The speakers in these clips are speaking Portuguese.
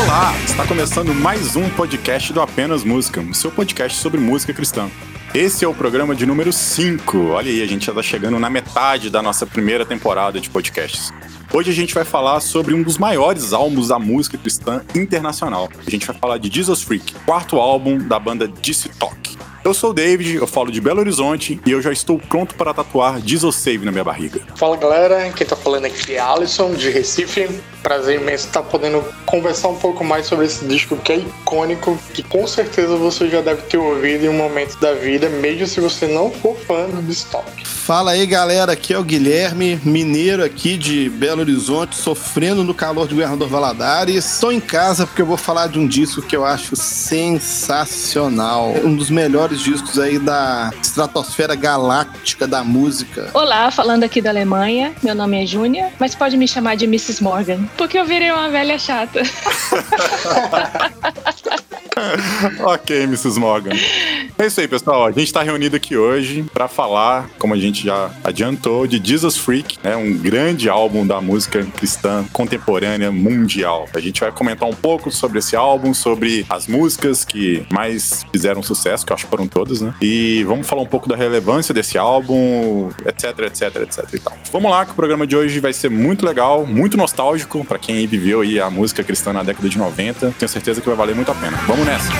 Olá, está começando mais um podcast do Apenas Música, o seu podcast sobre música cristã. Esse é o programa de número 5. Olha aí, a gente já está chegando na metade da nossa primeira temporada de podcasts. Hoje a gente vai falar sobre um dos maiores álbuns da música cristã internacional. A gente vai falar de Jesus Freak, quarto álbum da banda DC Talk. Eu sou o David, eu falo de Belo Horizonte e eu já estou pronto para tatuar Jesus Save na minha barriga. Fala galera, quem tá falando aqui é Alisson, de Recife. Prazer imenso estar podendo conversar um pouco mais sobre esse disco que é icônico, que com certeza você já deve ter ouvido em um momento da vida, mesmo se você não for fã do Stock. Fala aí galera, aqui é o Guilherme, mineiro aqui de Belo Horizonte, sofrendo no calor de Governador Valadares. Estou em casa porque eu vou falar de um disco que eu acho sensacional, um dos melhores discos aí da estratosfera galáctica da música. Olá, falando aqui da Alemanha, meu nome é Júnia, mas pode me chamar de Mrs. Morgan, porque eu virei uma velha chata. ok, Mrs. Morgan. É isso aí, pessoal. A gente está reunido aqui hoje para falar, como a gente já adiantou, de Jesus Freak, né? um grande álbum da música cristã contemporânea mundial. A gente vai comentar um pouco sobre esse álbum, sobre as músicas que mais fizeram sucesso, que eu acho que foram todas, né? E vamos falar um pouco da relevância desse álbum, etc, etc, etc e tal. Vamos lá, que o programa de hoje vai ser muito legal, muito nostálgico para quem viveu aí a música cristã na década de 90. Tenho certeza que vai valer muito a pena. Vamos nessa!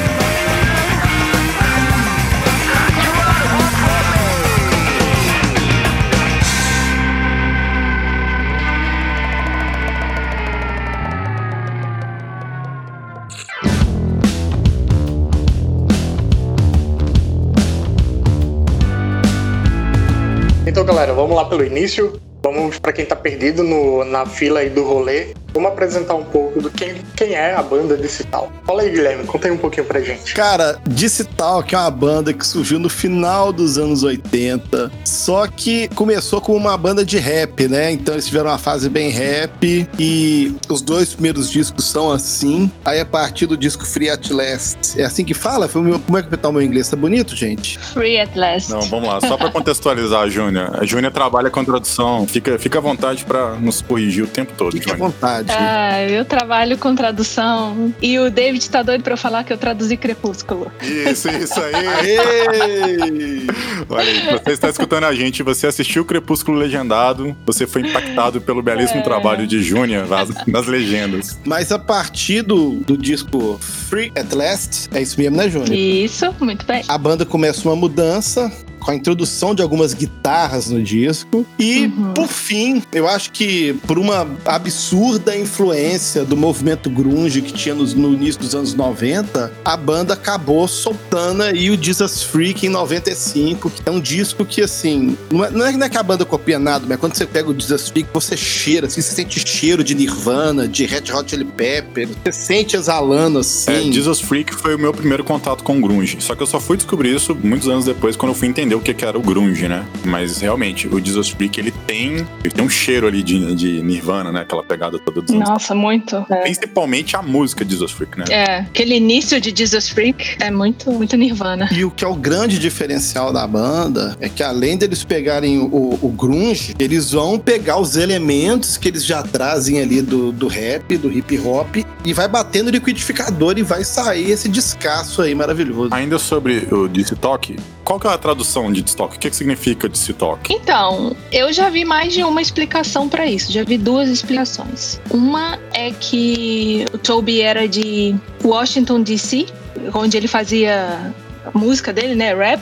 Então galera, vamos lá pelo início. Vamos para quem tá perdido no, na fila aí do rolê. Vamos apresentar um pouco do quem, quem é a banda Disse Tal. Fala aí, Guilherme, conta aí um pouquinho pra gente. Cara, Disse Tal, que é uma banda que surgiu no final dos anos 80, só que começou como uma banda de rap, né? Então eles tiveram uma fase bem rap e os dois primeiros discos são assim. Aí a partir do disco Free at Last, é assim que fala? Como é que tá o meu inglês? Tá bonito, gente? Free at Last. Não, vamos lá. Só para contextualizar a Júnia. A Júnia trabalha com tradução. Fica, fica à vontade para nos corrigir o tempo todo, Fique à vontade. Ah, eu trabalho com tradução e o David tá doido pra eu falar que eu traduzi Crepúsculo. Isso, isso aí. Aê! Olha aí, você está escutando a gente, você assistiu o Crepúsculo Legendado, você foi impactado pelo belíssimo É. trabalho de Júnia nas, nas legendas. Mas a partir do, do disco Free at Last, é isso mesmo, né, Júnior? Isso, muito bem. A banda começa uma mudança com a introdução de algumas guitarras no disco. E, Uhum. por fim, eu acho que por uma absurda influência do movimento grunge que tinha nos- no, início dos anos 90, a banda acabou soltando aí o Jesus Freak em 95, que é um disco que, assim, não é, não é- não é que a banda copia nada, mas quando você pega o Jesus Freak, você cheira, assim, você sente cheiro de Nirvana, de Red Hot Chili Pepper, você sente exalando, assim. É, Jesus Freak foi o meu primeiro contato com grunge. Só que eu só fui descobrir isso muitos anos depois, quando eu fui entender o que que era o grunge, né? Mas realmente, o Jesus Freak, ele tem, ele tem um cheiro ali de, de Nirvana, né? Aquela pegada toda dos anos. Nossa, muito. É. Principalmente a música de Jesus Freak, né? É, aquele início de Jesus Freak é muito, muito Nirvana. E o que é o grande diferencial da banda é que além deles pegarem o, o grunge, eles vão pegar os elementos que eles já trazem ali do, do rap, do hip hop, e vai bater no liquidificador e vai sair esse descasso aí maravilhoso. Ainda sobre o DC Talk, qual que é a tradução de DC Talk? O que, que significa Talk? Então, eu já vi mais de uma explicação pra isso. Já vi duas explicações. Uma é que o Toby era de Washington DC, onde ele fazia música dele, né, rap,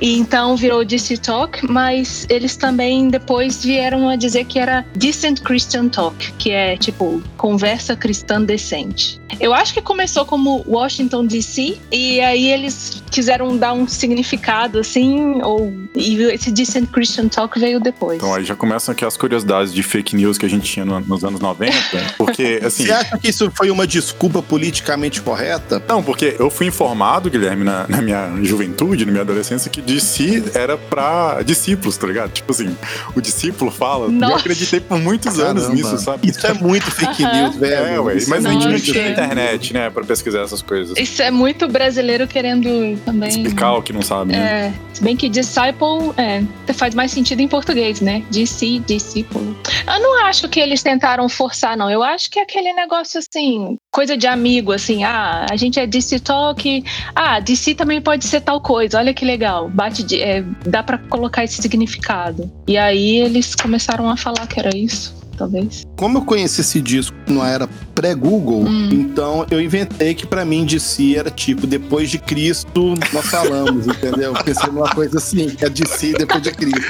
e então virou DC Talk, mas eles também depois vieram a dizer que era Decent Christian Talk, que é tipo conversa cristã decente. Eu acho que começou como Washington DC e aí eles quiseram dar um significado assim, ou e esse Decent Christian Talk veio depois. Então aí já começam aqui as curiosidades de fake news que a gente tinha no, nos anos 90, porque assim. Você acha que isso foi uma desculpa politicamente correta? Não, porque eu fui informado, Guilherme, na, na minha juventude, na minha adolescência, que DC era pra discípulos, tá ligado? Tipo assim, o discípulo fala. E eu Nossa. acreditei por muitos anos Caramba. nisso, sabe? Isso é muito fake news, velho. É, ué, mas é a gente não muito tinha Nossa. Internet, né, pra pesquisar essas coisas. Isso é muito brasileiro querendo também. Explicar o que não sabe, né? É, se bem que disciple é, faz mais sentido em português, né? DC, discípulo. Eu não acho que eles tentaram forçar, não. Eu acho que é aquele negócio assim, coisa de amigo, assim, ah, a gente é DC Talk, ah, DC também pode ser tal coisa, olha que legal, bate de, é, dá pra colocar esse significado. E aí eles começaram a falar que era isso, talvez. Como eu conheci esse disco não era pré-Google, Hum. então eu inventei que pra mim de si era tipo, depois de Cristo nós falamos, entendeu? Eu Pensei numa coisa assim, que é de si depois de Cristo.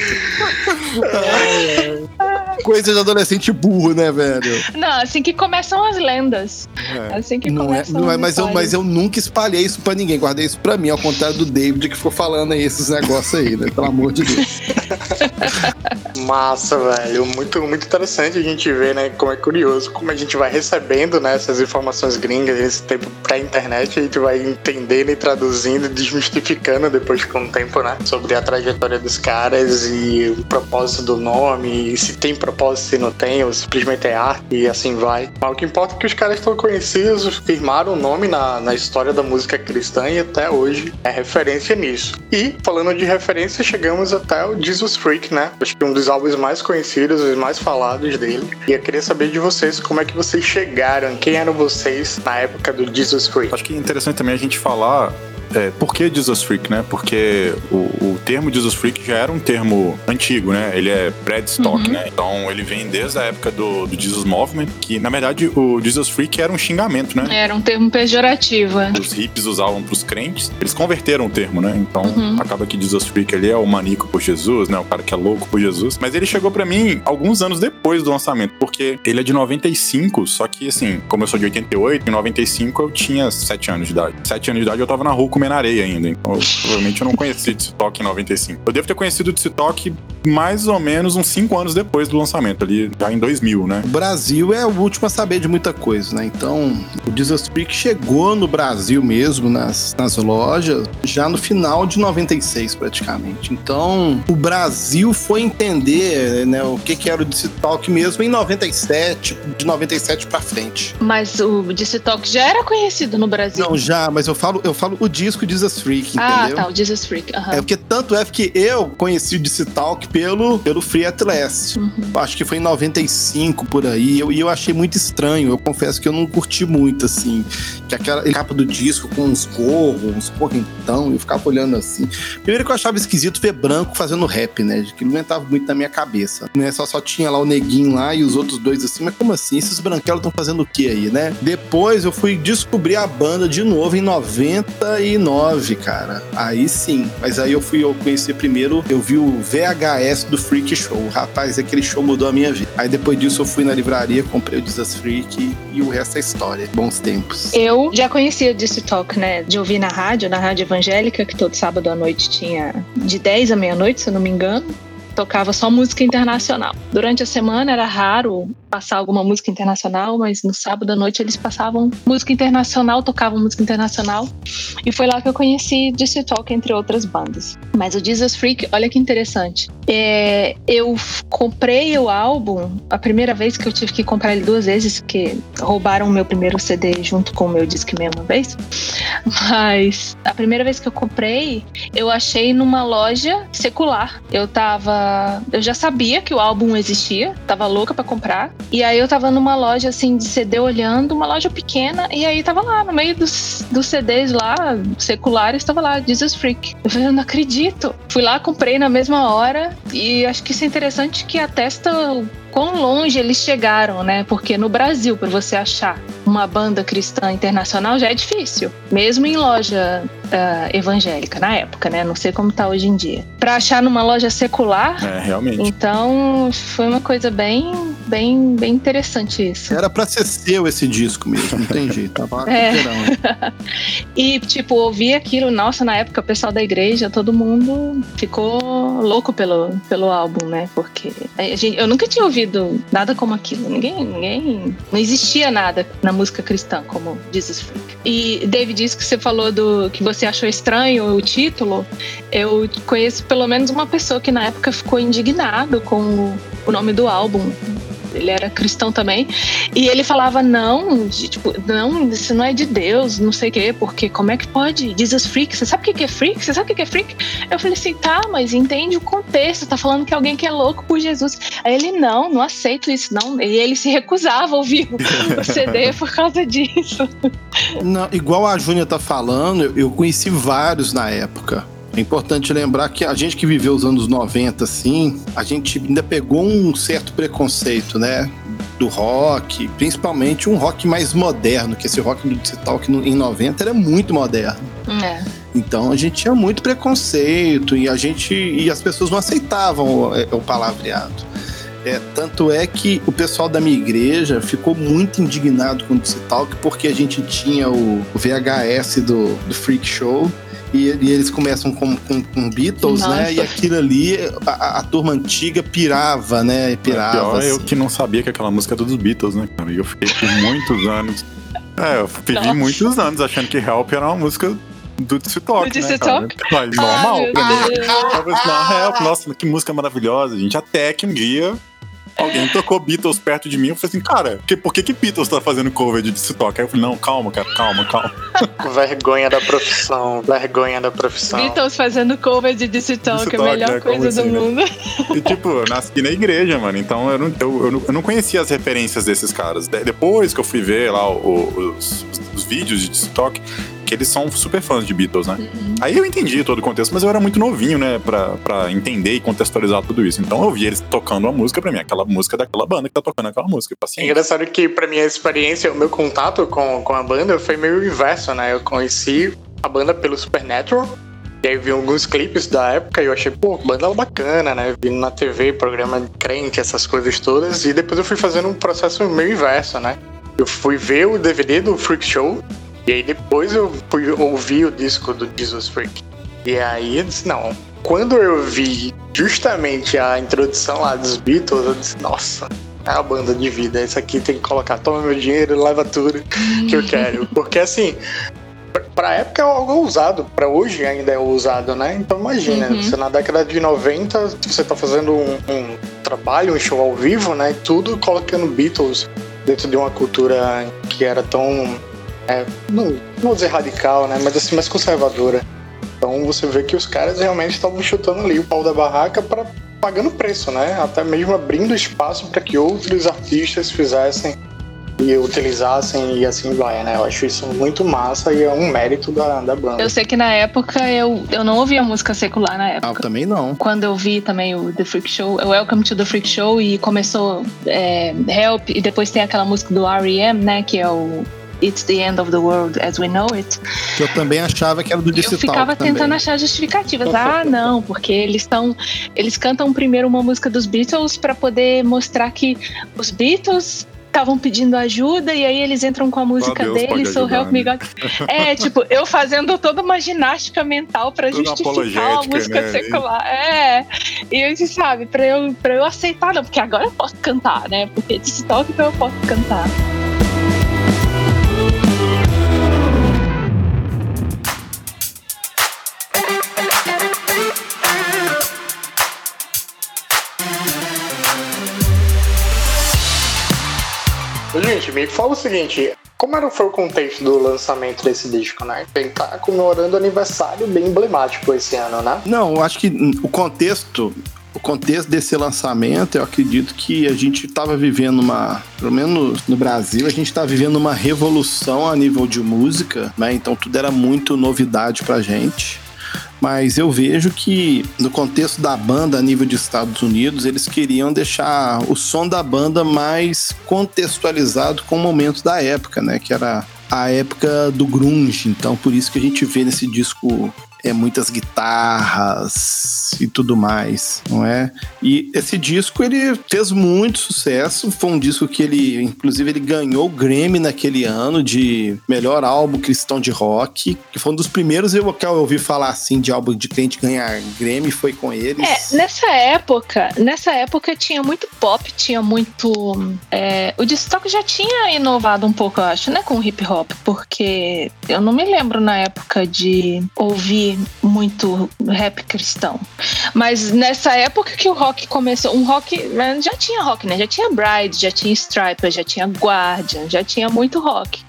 Coisa de adolescente burro, né, velho? Não, assim que começam as lendas. É. Assim que Não é, começam não é, as mas, eu, mas eu nunca espalhei isso pra ninguém, guardei isso pra mim, ao contrário do David que ficou falando aí esses negócios aí, né? Pelo amor de Deus. Massa, velho. Muito, muito interessante a gente ver, né? Como é curioso, como a gente vai recebendo né, essas informações gringas nesse tempo pré-internet, a gente vai entendendo e traduzindo, desmistificando depois com o tempo, né? Sobre a trajetória dos caras e o propósito do nome, e se tem propósito, se não tem, ou simplesmente é arte e assim vai. Mas o que importa é que os caras estão conhecidos, firmaram o nome na, na história da música cristã e até hoje é referência nisso. E, falando de referência, chegamos até o Jesus Freak, né? Acho que um dos álbuns mais conhecidos, os mais falados dele. E eu queria saber de vocês como é que vocês chegaram, quem eram vocês na época do Jesus Freak. Acho que é interessante também a gente falar é, por que Jesus Freak, né? Porque o, o termo Jesus Freak já era um termo antigo, né? Ele é pré-stock, Uhum. né? Então ele vem desde a época do, do Jesus Movement, que na verdade o Jesus Freak era um xingamento, né? Era um termo pejorativo. é. Os hippies usavam pros crentes, eles converteram o termo, né? Então Uhum. acaba que Jesus Freak ali é o maníaco por Jesus, né? O cara que é louco por Jesus. Mas ele chegou pra mim alguns anos depois do lançamento, porque ele é de 95, só que assim, como eu sou de 88, em 95 eu tinha 7 anos de idade. 7 anos de idade eu tava na rua comendo areia ainda, então eu, provavelmente eu não conheci Talk em 95. Eu devo ter conhecido o Talk mais ou menos uns 5 anos depois do lançamento, ali já em 2000, né? O Brasil é o último a saber de muita coisa, né? Então, o Freak chegou no Brasil mesmo, nas, nas lojas, já no final de 96, praticamente. Então, o Brasil foi entender né, o que, que era o DC Talk mesmo em 97, de 97 pra frente. Mas o DC Talk já era conhecido no Brasil. Não, já, mas eu falo, eu falo o disco Jesus Freak, ah, entendeu? tá, o Jesus Freak. aham. É porque tanto é que eu conheci o DC Talk pelo, pelo Free At Last. Uhum. Acho que foi em 95 por aí. eu- E eu, achei muito estranho. Eu confesso que eu não curti muito, assim. Que aquela capa do disco com uns gorros, uns correntão, eu ficava olhando assim. Primeiro que eu achava esquisito ver branco fazendo rap, né? Que não entrava muito na minha cabeça. Né? Só, só tinha lá o neguinho lá e os outros dois assim. Mas como assim? Esses branquelos estão fazendo o que aí, né? Depois eu fui descobrir a banda de novo em 99, cara. Aí sim. Mas aí eu fui eu conhecer primeiro, eu vi o VHS do Freak Show. Rapaz, aquele show mudou a minha vida. Aí depois disso eu fui na livraria, comprei o Jesus Freak e o resto é história. Bons tempos. Eu já conhecia o DC Talk, né? De ouvir na rádio, na rádio evangélica, que todo sábado à noite tinha de 10 à meia-noite, se eu não me engano. Tocava só música internacional. Durante a semana era raro passar alguma música internacional, mas no sábado à noite eles passavam música internacional, tocavam música internacional. E foi lá que eu conheci DC Talk, entre outras bandas. Mas o Jesus Freak, olha que interessante. É, eu comprei o álbum, a primeira vez que eu tive que comprar ele duas vezes, porque roubaram o meu primeiro CD junto com o meu disque mesmo uma vez. Mas a primeira vez que eu comprei, eu achei numa loja secular. Eu tava. Eu já sabia que o álbum existia, tava louca pra comprar. E aí eu tava numa loja assim de CD olhando, uma loja pequena, e aí tava lá, no meio dos, dos CDs lá, seculares, tava lá, Jesus Freak. Eu falei, eu não acredito. Fui lá, comprei na mesma hora, e acho que isso é interessante que atesta quão longe eles chegaram, né? Porque no Brasil, para você achar uma banda cristã internacional já é difícil, mesmo em loja ah, evangélica na época, né? Não sei como tá hoje em dia. Para achar numa loja secular, É, realmente. então foi uma coisa bem bem, bem interessante isso. Era pra ser seu esse disco mesmo, não tem jeito. Tava É. E, tipo, ouvir aquilo, nossa, na época o pessoal da igreja, todo mundo ficou louco pelo, pelo álbum, né? Porque a gente, eu nunca tinha ouvido nada como aquilo. Ninguém, ninguém. Não existia nada na música cristã como Jesus Freak. E, David, disse que você falou do que você achou estranho o título. Eu conheço pelo menos uma pessoa que na época ficou indignado com o nome do álbum. Ele era cristão também. E ele falava, não, de- tipo, não, isso não é de Deus, não sei o quê, porque como é que pode? Jesus freak, você sabe o que é freak? Você sabe o que é freak? Eu falei assim, tá, mas entende o contexto, tá falando que alguém que é louco por Jesus. Aí ele, não, não aceito isso, não. E ele se recusava a ouvir o CD por causa disso. Não, igual a Júnia tá falando, eu conheci vários na época. É importante lembrar que a gente que viveu os anos 90, assim, a gente ainda pegou um certo preconceito, né? Do rock, principalmente um rock mais moderno, que esse rock do digital que em 90 era muito moderno. É. Então a gente tinha muito preconceito e a gente e as pessoas não aceitavam o, é, o palavreado. É, tanto é que o pessoal da minha igreja ficou muito indignado com o Disse Talk porque a gente tinha o, o VHS do, do Freak Show e, e eles começam com, com, com Beatles, Nossa. né? E aquilo ali, a, a- turma antiga pirava, né? Pirava. Pior é eu assim. que não sabia que aquela música era dos Beatles, né, cara? E eu fiquei por muitos anos. É, eu vivi Nossa. muitos anos achando que Help era uma música do Disse Talk, Do né, cara? Mas Normal, Ah, meu pra mim. Eu assim, Help, nossa, que música maravilhosa, gente. Até que um dia alguém tocou Beatles perto de mim. Eu falei assim, cara, que, por que, que Beatles tá fazendo cover de Disse Talk? Aí eu falei, não, calma, cara, calma, calma. Vergonha da profissão, vergonha da profissão. Beatles fazendo cover de DC Talk, Disse a Talk, melhor né? Coisa assim, do né? mundo. E, tipo, eu nasci na igreja, mano. Então eu não, eu, eu não, eu não conhecia as referências desses caras. De- Depois que eu fui ver lá o- os, os- os vídeos de TikTok, que eles são super fãs de Beatles, né? Aí eu entendi todo o contexto, mas eu era muito novinho, né? Pra, pra entender e contextualizar tudo isso. Então eu vi eles tocando uma música pra mim, aquela música daquela banda que tá tocando aquela música. É engraçado que, pra minha experiência, o meu contato com, com a banda foi meio inverso, né? Eu conheci a banda pelo Supernatural, e aí vi alguns clipes da época e eu achei, pô, banda bacana, né? Vi na TV, programa de crente, essas coisas todas, e depois eu fui fazendo um processo meio inverso, né? Eu fui ver o DVD do Freak Show, e aí depois eu fui ouvir o disco do Jesus Freak. E aí eu disse, não. Quando eu vi justamente a introdução lá dos Beatles, eu disse, nossa, é a banda de vida. Isso aqui tem que colocar, toma meu dinheiro, leva tudo que eu quero. Porque assim, pra- época é algo ousado, pra hoje ainda é ousado, né? Então imagina, Uhum. você na década de 90, você tá fazendo um, um trabalho, um show ao vivo, né? E tudo colocando Beatles dentro de uma cultura que era tão. É, não, não vou dizer radical, né? Mas assim, mais conservadora. Então você vê que os caras realmente estavam chutando ali o pau da barraca para pagando preço, né? Até mesmo abrindo espaço para que outros artistas fizessem e utilizassem e assim vai, né? Eu acho isso muito massa e é um mérito da, da banda. Eu sei que na época eu, eu não ouvia música secular na Ah, época. também não. Quando eu vi também o The Freak Show, o Welcome to the Freak Show, e começou é, Help, e depois tem aquela música do R.E.M., né, que é o It's the End of the World as We Know It. Que eu também achava que era do Disse eu ficava Talk tentando também. achar justificativas. Ah, não, porque eles estão. Eles cantam primeiro uma música dos Beatles para poder mostrar que os Beatles estavam pedindo ajuda e aí eles entram com a música deles, So Help Me né? God. É, tipo, eu fazendo toda uma ginástica mental para justificar uma apologética, música né? secular. É. E eu disse, sabe, pra eu, pra eu aceitar, não, porque agora eu posso cantar, né? Porque toque, então eu posso cantar. Gente, me fala o seguinte, como era, foi o contexto do lançamento desse disco, né? Ele tá comemorando aniversário bem emblemático esse ano, né? Não, eu acho que o contexto, o contexto desse lançamento, eu acredito que a gente estava vivendo uma, pelo menos no Brasil, a gente está vivendo uma revolução a nível de música, né? Então tudo era muito novidade pra gente. Mas eu vejo que no contexto da banda a nível de Estados Unidos, eles queriam deixar o som da banda mais contextualizado com o momento da época, né? Que era a época do grunge. Então por isso que a gente vê nesse disco é muitas guitarras, e tudo mais, não é? E esse disco ele fez muito sucesso, foi um disco que ele, inclusive, ele ganhou o Grammy naquele ano de melhor álbum cristão de rock, que foi um dos primeiros eu que eu ouvi falar assim de álbum de crente ganhar Grammy foi com eles. É, nessa época, nessa época tinha muito pop, tinha muito é, o Distok já tinha inovado um pouco, eu acho, né, com o hip hop, porque eu não me lembro na época de ouvir muito rap cristão. Mas nessa época que o rock começou, um rock. Já tinha rock, né? Já tinha Bride, já tinha Striper, já tinha Guardian, já tinha muito rock.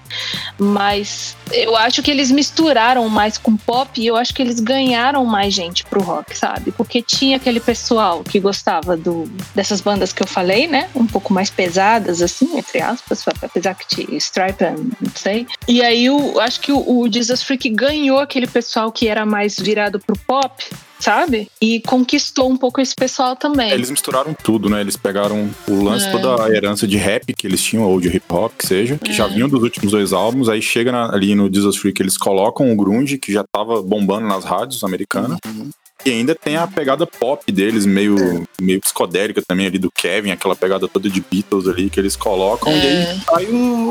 Mas eu acho que eles misturaram mais com pop e eu acho que eles ganharam mais gente pro rock, sabe? Porque tinha aquele pessoal que gostava do, dessas bandas que eu falei, né? Um pouco mais pesadas, assim, entre aspas, apesar que tinha Stripe, não sei. E aí eu acho que o, o Jesus Freak ganhou aquele pessoal que era mais virado pro pop sabe? E conquistou um pouco esse pessoal também. Eles misturaram tudo, né? Eles pegaram o lance, é. toda a herança de rap que eles tinham, ou de hip hop, que seja, que é. já vinham dos últimos dois álbuns, aí chega na, ali no Jesus Freak, eles colocam o grunge, que já tava bombando nas rádios americanas, uhum. E ainda tem a pegada pop deles, meio, meio psicodélica também ali do Kevin, aquela pegada toda de Beatles ali que eles colocam. É. E aí sai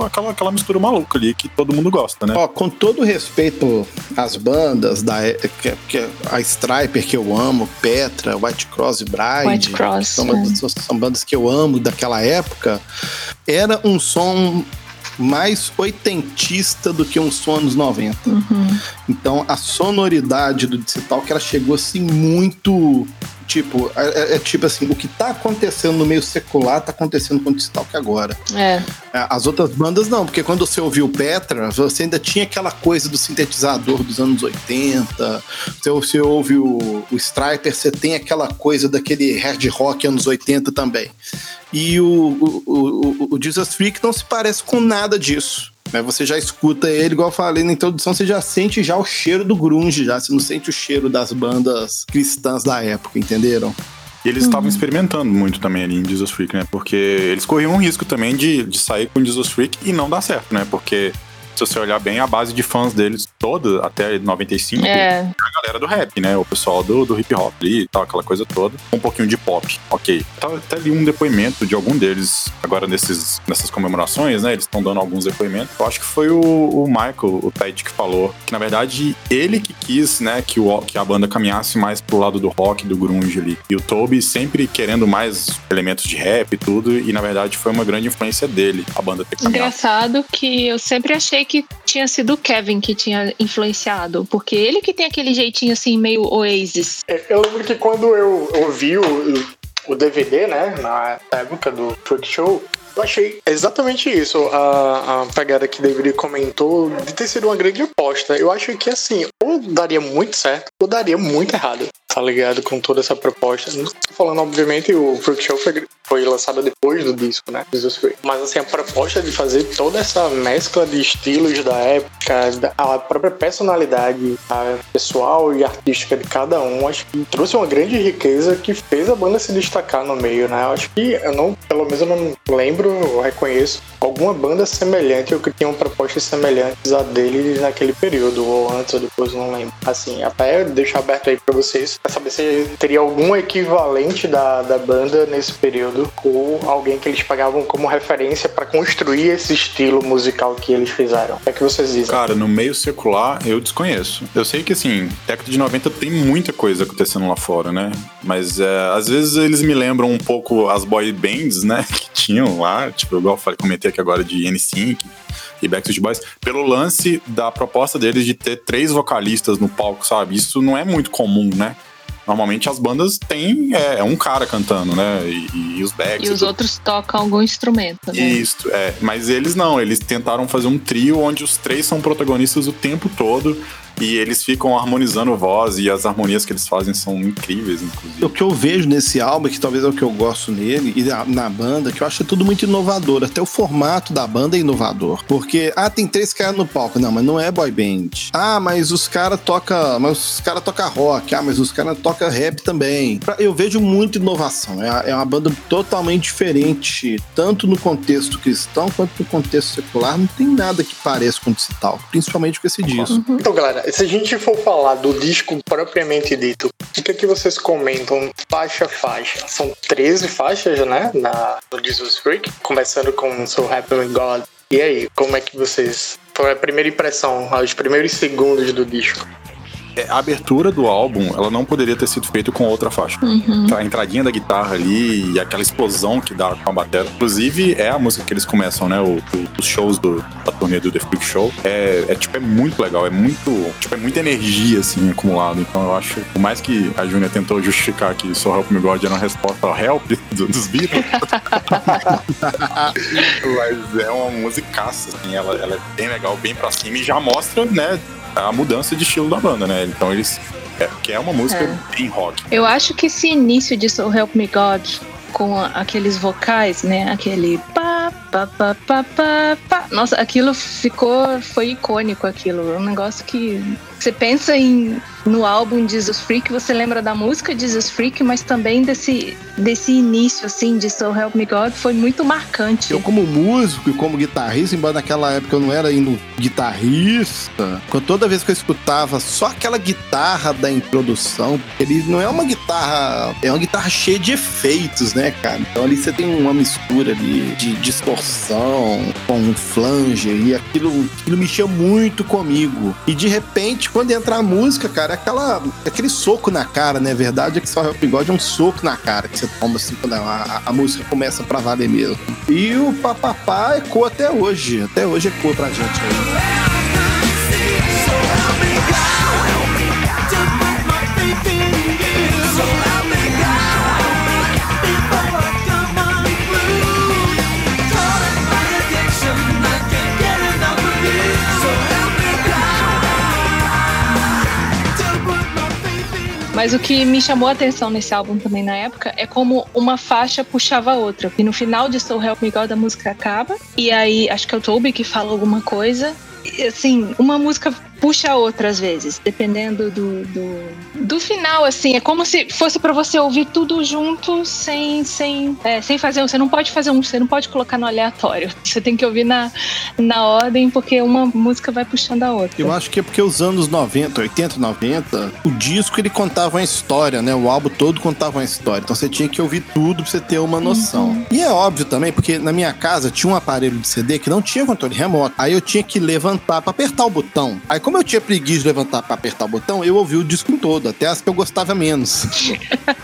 aquela, aquela mistura maluca ali que todo mundo gosta, né? Ó, com todo respeito às bandas, da, que, que, a Striper que eu amo, Petra, White Cross e Bride. White Cross. São, é. são bandas que eu amo daquela época. Era um som mais oitentista do que um som anos 90. Uhum. Então a sonoridade do digital que ela chegou assim muito Tipo, é, é, é, tipo assim, o que tá acontecendo no meio secular tá acontecendo com o Distalk agora. É. é. As outras bandas não, porque quando você ouviu Petra, você ainda tinha aquela coisa do sintetizador dos anos 80. Se você ouve o, o Striper, você tem aquela coisa daquele hard rock anos 80 também. E o, o, o, o Jesus Freak não se parece com nada disso. Mas você já escuta ele, igual eu falei na introdução, você já sente já o cheiro do grunge, já. Você não sente o cheiro das bandas cristãs da época, entenderam? E eles estavam uhum. experimentando muito também ali em Jesus Freak, né? Porque eles corriam um risco também de, de sair com Jesus Freak e não dar certo, né? Porque se você olhar bem, a base de fãs deles toda, até 95, é. a galera do rap, né? O pessoal do, do hip hop ali e tal, aquela coisa toda. Um pouquinho de pop, ok. Tá, até ali um depoimento de algum deles, agora nesses, nessas comemorações, né? Eles estão dando alguns depoimentos. Eu acho que foi o, o Michael, o Pet, que falou que, na verdade, ele que quis, né, que, o, que a banda caminhasse mais pro lado do rock, do grunge ali. E o Toby sempre querendo mais elementos de rap e tudo, e na verdade foi uma grande influência dele, a banda ter caminhado. Engraçado que eu sempre achei que tinha sido o Kevin que tinha influenciado, porque ele que tem aquele jeitinho assim, meio Oasis. É, eu lembro que quando eu ouvi o, o DVD, né, na época do Truck Show, eu achei exatamente isso, a, a pegada que David comentou, de ter sido uma grande aposta. Eu acho que, assim, ou daria muito certo, ou daria muito errado, tá ligado? Com toda essa proposta. Não tô falando, obviamente, o Freak Show foi, foi lançado depois do disco, né? Mas, assim, a proposta de fazer toda essa mescla de estilos da época, a própria personalidade a pessoal e artística de cada um, acho que trouxe uma grande riqueza que fez a banda se destacar no meio, né? Acho que, eu não, pelo menos eu não lembro eu reconheço alguma banda semelhante ou que tinham propostas semelhantes a dele naquele período, ou antes ou depois, não lembro. Assim, até deixar aberto aí pra vocês, pra saber se teria algum equivalente da, da banda nesse período, ou alguém que eles pagavam como referência para construir esse estilo musical que eles fizeram. É que vocês dizem? Cara, no meio secular, eu desconheço. Eu sei que, assim, década de 90 tem muita coisa acontecendo lá fora, né? Mas é, às vezes eles me lembram um pouco as boy bands, né? Que tinham lá tipo, igual eu falei, comentei aqui agora de N5 e Backstreet Boys, pelo lance da proposta deles de ter três vocalistas no palco, sabe? Isso não é muito comum, né? Normalmente as bandas têm é, é um cara cantando, né? E, e os backs. E os outros tocam algum instrumento, né? Isso, é. Mas eles não, eles tentaram fazer um trio onde os três são protagonistas o tempo todo e eles ficam harmonizando voz e as harmonias que eles fazem são incríveis, inclusive. O que eu vejo nesse álbum, que talvez é o que eu gosto nele e na, na banda, que eu acho tudo muito inovador. Até o formato da banda é inovador. Porque, ah, tem três caras no palco. Não, mas não é boy band. Ah, mas os caras tocam. Mas os caras tocam rock. Ah, mas os caras tocam rap também. Eu vejo muita inovação. É, é uma banda totalmente diferente, tanto no contexto cristão quanto no contexto secular. Não tem nada que pareça com o Talk, principalmente com esse disco. Uhum. Então, galera, se a gente for falar do disco propriamente dito, o que é que vocês comentam faixa a faixa? São 13 faixas, né? Na, no Jesus Freak, começando com So Happy with God. E aí, como é que vocês. Foi a primeira impressão, os primeiros segundos do disco? É, a abertura do álbum, ela não poderia ter sido feita com outra faixa. Uhum. A entradinha da guitarra ali e aquela explosão que dá com a bateria. Inclusive, é a música que eles começam, né? O, o, os shows do, da turnê do The Freak Show. É, é, tipo, é muito legal, é muito. Tipo, é muita energia, assim, acumulada. Então eu acho, por mais que a Júnia tentou justificar que So Help Me God era uma resposta ao Help do, dos Beatles. Mas é uma musicaça, assim, ela, ela é bem legal, bem pra cima e já mostra, né? A mudança de estilo da banda, né? Então eles. É, que é uma música É. bem rock. Eu acho que esse início de So Help Me God com aqueles vocais, né? Aquele pá, pá, pá, pá, pá, pá. Nossa, aquilo ficou. Foi icônico aquilo. É um negócio que. Você pensa em, no álbum Jesus Freak, você lembra da música Jesus Freak, mas também desse, desse início, assim, de So Help Me God, foi muito marcante. Eu, como músico e como guitarrista, embora naquela época eu não era ainda guitarrista, toda vez que eu escutava só aquela guitarra da introdução, ele não é uma guitarra, é uma guitarra cheia de efeitos, né, cara? Então ali você tem uma mistura ali de distorção com um flange e aquilo, aquilo mexia muito comigo. E de repente, quando entra a música, cara, é aquela, aquele soco na cara, né? Verdade é que só Me God é um soco na cara que você toma assim quando a, a- a música começa pra valer mesmo. E o papapá ecoa até hoje. Até hoje ecoa pra gente aí. Mas o que me chamou a atenção nesse álbum também na época é como uma faixa puxava a outra. E no final de So Help Me God a música acaba. E aí, acho que é o Toby que fala alguma coisa. E, assim, uma música puxa a outra às vezes, dependendo do, do, do final, assim. É como se fosse pra você ouvir tudo junto sem, sem, é, sem fazer. Você não pode fazer um, você não pode colocar no aleatório. Você tem que ouvir na, na ordem, porque uma música vai puxando a outra. Eu acho que é porque os anos 90, 80, 90, o disco ele contava uma história, né? O álbum todo contava uma história. Então você tinha que ouvir tudo pra você ter uma noção. E é óbvio também, porque na minha casa tinha um aparelho de CD que não tinha controle remoto. Aí eu tinha que levantar pra apertar o botão. Aí como eu tinha preguiça de levantar pra apertar o botão, eu ouvi o disco todo, até as que eu gostava menos.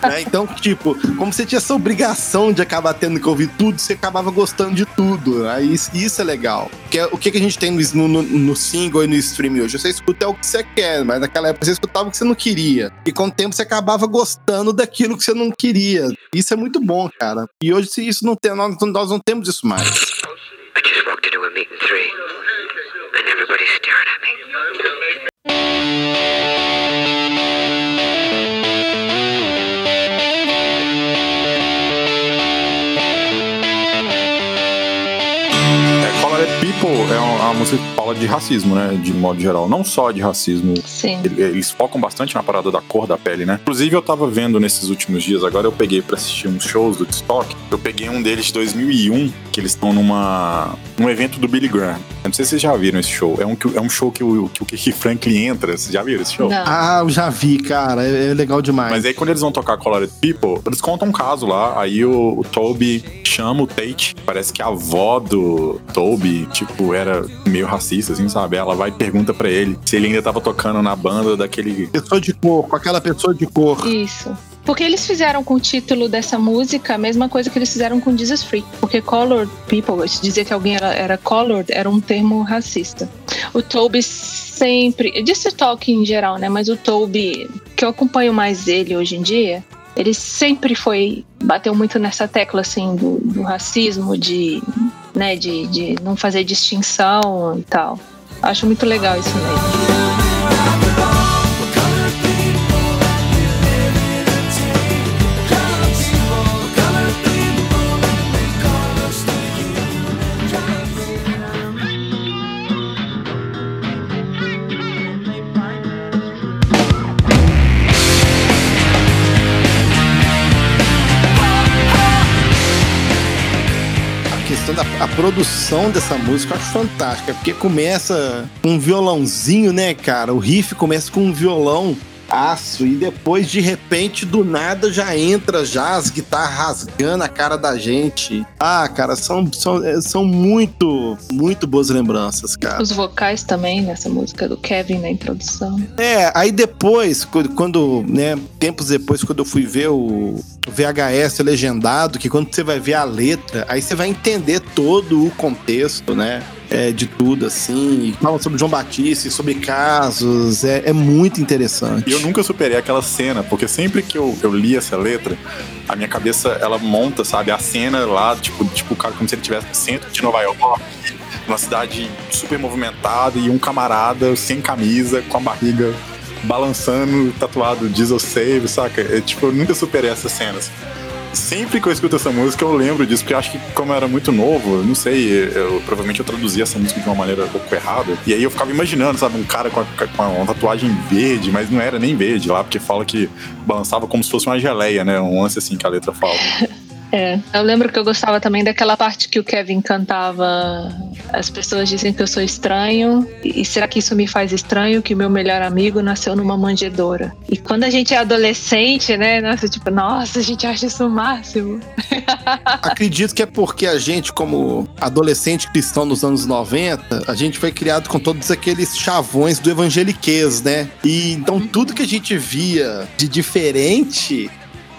Né? Então, tipo, como você tinha essa obrigação de acabar tendo que ouvir tudo, você acabava gostando de tudo. Aí isso, isso é legal. Porque o que, que a gente tem no, no, no single e no stream hoje? Você escuta é o que você quer, mas naquela época você escutava o que você não queria. E com o tempo você acabava gostando daquilo que você não queria. Isso é muito bom, cara. E hoje, se isso não tem, nós, nós não temos isso mais. I just walked into a meeting three, and everybody's staring at me. É, People é uma, uma música fala de racismo, né? De modo geral. Não só de racismo. Sim. Ele- Eles focam bastante na parada da cor da pele, né? Inclusive, eu tava vendo nesses últimos dias, agora eu peguei pra assistir uns shows do Stock. Eu peguei um deles de 2001, que eles estão numa num evento do Billy Graham. Eu não sei se vocês já viram esse show. É um, que- é um show que o, que o Keith Franklin entra. Vocês já viram esse show? Não. Ah, eu já vi, cara. É, é legal demais. Mas aí quando eles vão tocar Colored People, eles contam um caso lá, aí o, o Toby chama o Tate, parece que a avó do Toby, tipo, era meio racista, assim, sabe? Ela vai e pergunta pra ele se ele ainda tava tocando na banda daquele... Pessoa de cor, com aquela pessoa de cor. Isso. Porque eles fizeram com o título dessa música a mesma coisa que eles fizeram com Jesus Freak. Porque colored people, dizer que alguém era, era colored, era um termo racista. O Toby sempre. Disse Talk em geral, né? Mas o Toby, que eu acompanho mais ele hoje em dia, ele sempre foi. bateu muito nessa tecla, assim, do, do racismo, de. Né, de, de não fazer distinção e tal. Acho muito legal isso mesmo. A a produção dessa música eu acho fantástica, porque começa com um violãozinho, né, cara? O riff começa com um violão aço e depois de repente do nada já entra já as guitarras rasgando a cara da gente. Ah, cara, são, são, é, são muito, muito boas lembranças, cara. Os vocais também nessa música do Kevin na introdução. É, aí depois, quando, né, tempos depois, quando eu fui ver o VHS legendado, que quando você vai ver a letra, aí você vai entender todo o contexto, né? é, de tudo, assim. Fala sobre João Batista, sobre casos. É, é muito interessante. E eu nunca superei aquela cena, porque sempre que eu, eu li essa letra, a minha cabeça, ela monta, sabe? A cena lá, tipo, tipo cara, como se ele estivesse no centro de Nova York, uma cidade super movimentada e um camarada sem camisa, com a barriga balançando, tatuado Diesel Save, saca? É, tipo, eu nunca superei essas cenas sempre que eu escuto essa música eu lembro disso, porque eu acho que como eu era muito novo, eu não sei, eu, provavelmente eu traduzia essa música de uma maneira um pouco errada. E aí eu ficava imaginando, sabe, um cara com, a, com uma tatuagem verde, mas não era nem verde lá, porque fala que balançava como se fosse uma geleia, né? Um lance assim que a letra fala. É, eu lembro que eu gostava também daquela parte que o Kevin cantava. As pessoas dizem que eu sou estranho, e será que isso me faz estranho? Que o meu melhor amigo nasceu numa manjedoura. E quando a gente é adolescente, né? Nossa, tipo, nossa, a gente acha isso o máximo. Acredito que é porque a gente, como adolescente cristão nos anos 90, a gente foi criado com todos aqueles chavões do evangeliquez, né? E então tudo que a gente via de diferente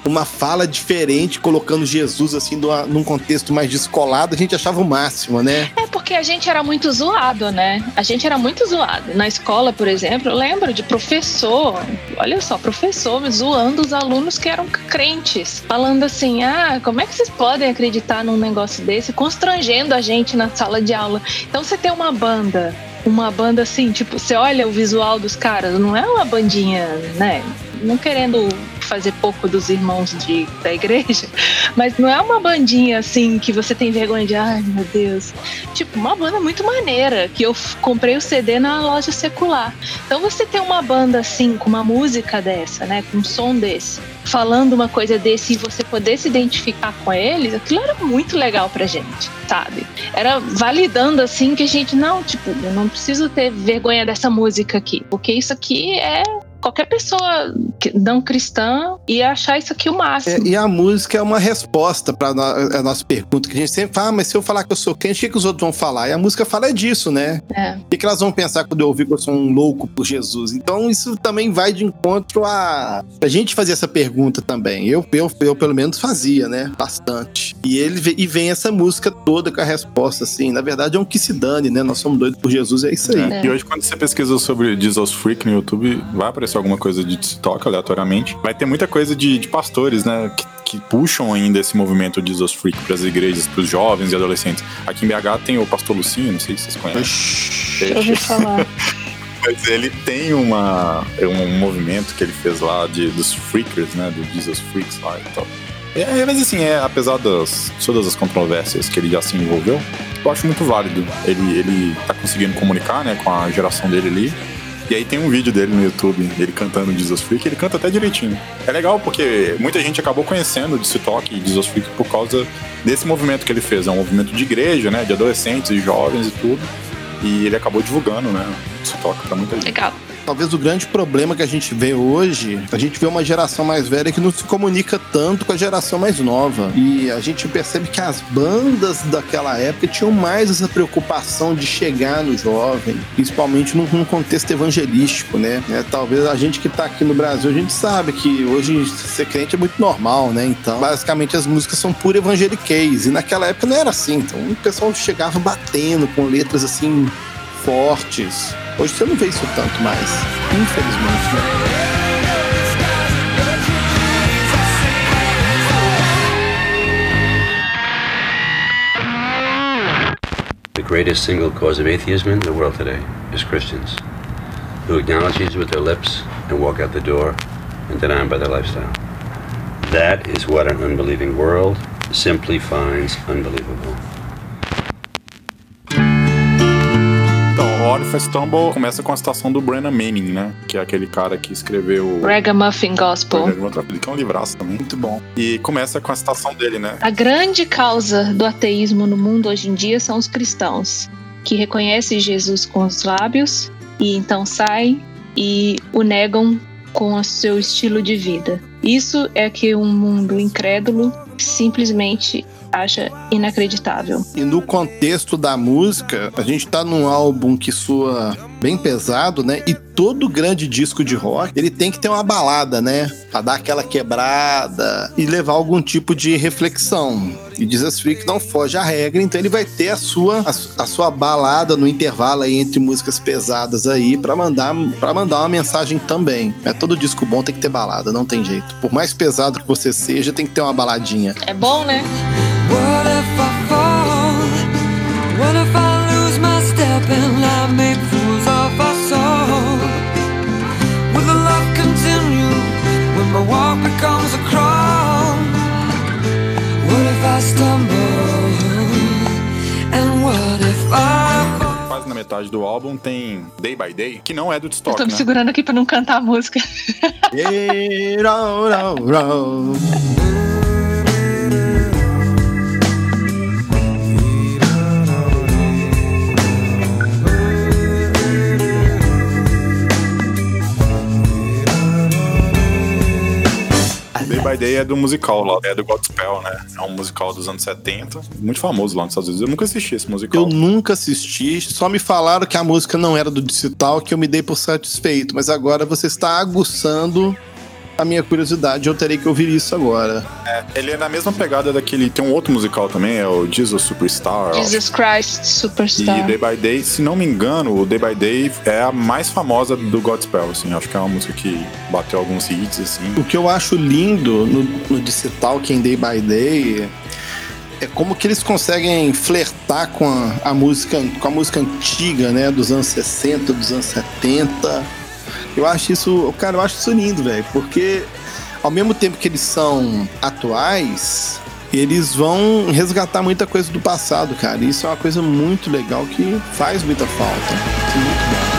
uma fala diferente, colocando Jesus assim numa, num contexto mais descolado, a gente achava o máximo, né? É porque a gente era muito zoado, né? A gente era muito zoado. Na escola, por exemplo, eu lembro de professor, olha só, professor zoando os alunos que eram crentes, falando assim: ah, como é que vocês podem acreditar num negócio desse? Constrangendo a gente na sala de aula. Então você tem uma banda uma banda assim, tipo, você olha o visual dos caras, não é uma bandinha, né? Não querendo fazer pouco dos irmãos de, da igreja, mas não é uma bandinha assim que você tem vergonha de, ai meu Deus. Tipo, uma banda muito maneira, que eu comprei o CD na loja secular. Então você tem uma banda assim, com uma música dessa, né, com um som desse, falando uma coisa desse e você poder se identificar com eles, aquilo era muito legal pra gente, sabe? Era validando assim que a gente, não, tipo, eu não preciso ter vergonha dessa música aqui, porque isso aqui é qualquer pessoa não cristã ia achar isso aqui o máximo. É, e a música é uma resposta para a nossa pergunta, que a gente sempre fala, ah, mas se eu falar que eu sou crente, o que, que os outros vão falar? E a música fala disso, né? É. O que, que elas vão pensar quando eu ouvir que eu sou um louco por Jesus? Então isso também vai de encontro a, a gente fazer essa pergunta também. Eu, eu, eu pelo menos fazia, né? Bastante. E ele e vem essa música toda com a resposta, assim. Na verdade é um que se dane, né? Nós somos doidos por Jesus, é isso aí. É. E hoje, quando você pesquisa sobre Jesus Freak no YouTube, vai aparecer aparecer alguma coisa de TikTok aleatoriamente. Vai ter muita coisa de, de pastores, né? Que, que, puxam ainda esse movimento de Jesus Freak para as igrejas, para os jovens e adolescentes. Aqui em BH tem o pastor Lucinho, não sei se vocês conhecem. Eu ouvi falar. Mas ele tem uma, um movimento que ele fez lá de, dos freakers, né? Do Jesus Freaks lá e tal. É, mas assim, é, apesar das todas as controvérsias que ele já se envolveu, eu acho muito válido. Ele, ele tá conseguindo comunicar, né, com a geração dele ali. E aí tem um vídeo dele no YouTube, ele cantando Jesus Freak, ele canta até direitinho. É legal porque muita gente acabou conhecendo de Talk e Jesus Freak por causa desse movimento que ele fez. É um movimento de igreja, né? De adolescentes e jovens e tudo. E ele acabou divulgando, né? Talk pra muita gente. Legal talvez o grande problema que a gente vê hoje, a gente vê uma geração mais velha que não se comunica tanto com a geração mais nova. E a gente percebe que as bandas daquela época tinham mais essa preocupação de chegar no jovem, principalmente num, contexto evangelístico, né? É, talvez a gente que tá aqui no Brasil, a gente sabe que hoje ser crente é muito normal, né? Então, basicamente as músicas são pura evangeliquez. E naquela época não era assim. Então o pessoal chegava batendo com letras assim fortes. Hoje você não vê isso tanto mais, infelizmente. Né? The greatest single cause of atheism in the world today is Christians who acknowledge Jesus with their lips and walk out the door and deny him by their lifestyle. That is what an unbelieving world simply finds unbelievable. What If I Stumble começa com a citação do Brennan Manning, né? Que é aquele cara que escreveu... Ragamuffin Gospel. Que é um livraço também. Muito bom. E começa com a citação dele, né? A grande causa do ateísmo no mundo hoje em dia são os cristãos, que reconhecem Jesus com os lábios e então saem e o negam com o seu estilo de vida. Isso é que um mundo incrédulo simplesmente acha inacreditável. E no contexto da música, a gente tá num álbum que soa bem pesado, né? E todo grande disco de rock, ele tem que ter uma balada, né? Pra dar aquela quebrada e levar algum tipo de reflexão. E Jesus Freak não foge à regra, então ele vai ter a sua, a, a sua balada no intervalo aí entre músicas pesadas aí para mandar para mandar uma mensagem também. É todo disco bom tem que ter balada, não tem jeito. Por mais pesado que você seja, tem que ter uma baladinha. É bom, né? What if I fall? What if I lose my step and I make Quase na metade do álbum tem Day by Day, que não é do Eu Stock, tô me né? segurando aqui pra não cantar a música. by Day é do musical lá, é do Godspell, né? É um musical dos anos 70, muito famoso lá nos Estados Unidos. Eu nunca assisti esse musical. Eu nunca assisti, só me falaram que a música não era do Digital, que eu me dei por satisfeito. Mas agora você está aguçando a minha curiosidade, eu terei que ouvir isso agora. Ele é na mesma pegada daquele. Tem um outro musical também, é o Jesus Superstar. Jesus Christ E Superstar. Day by Day, se não me engano, o Day by Day é a mais famosa do Godspell, assim. Acho que é uma música que bateu alguns hits, assim. O que eu acho lindo no, no Digital, que é em Day by Day, é como que eles conseguem flertar com a, a música com a música antiga, né, dos anos 60, dos anos 70. Eu acho isso, cara, eu acho isso lindo, velho, porque ao mesmo tempo que eles são atuais, eles vão resgatar muita coisa do passado, cara. Isso é uma coisa muito legal que faz muita falta. Muito bom.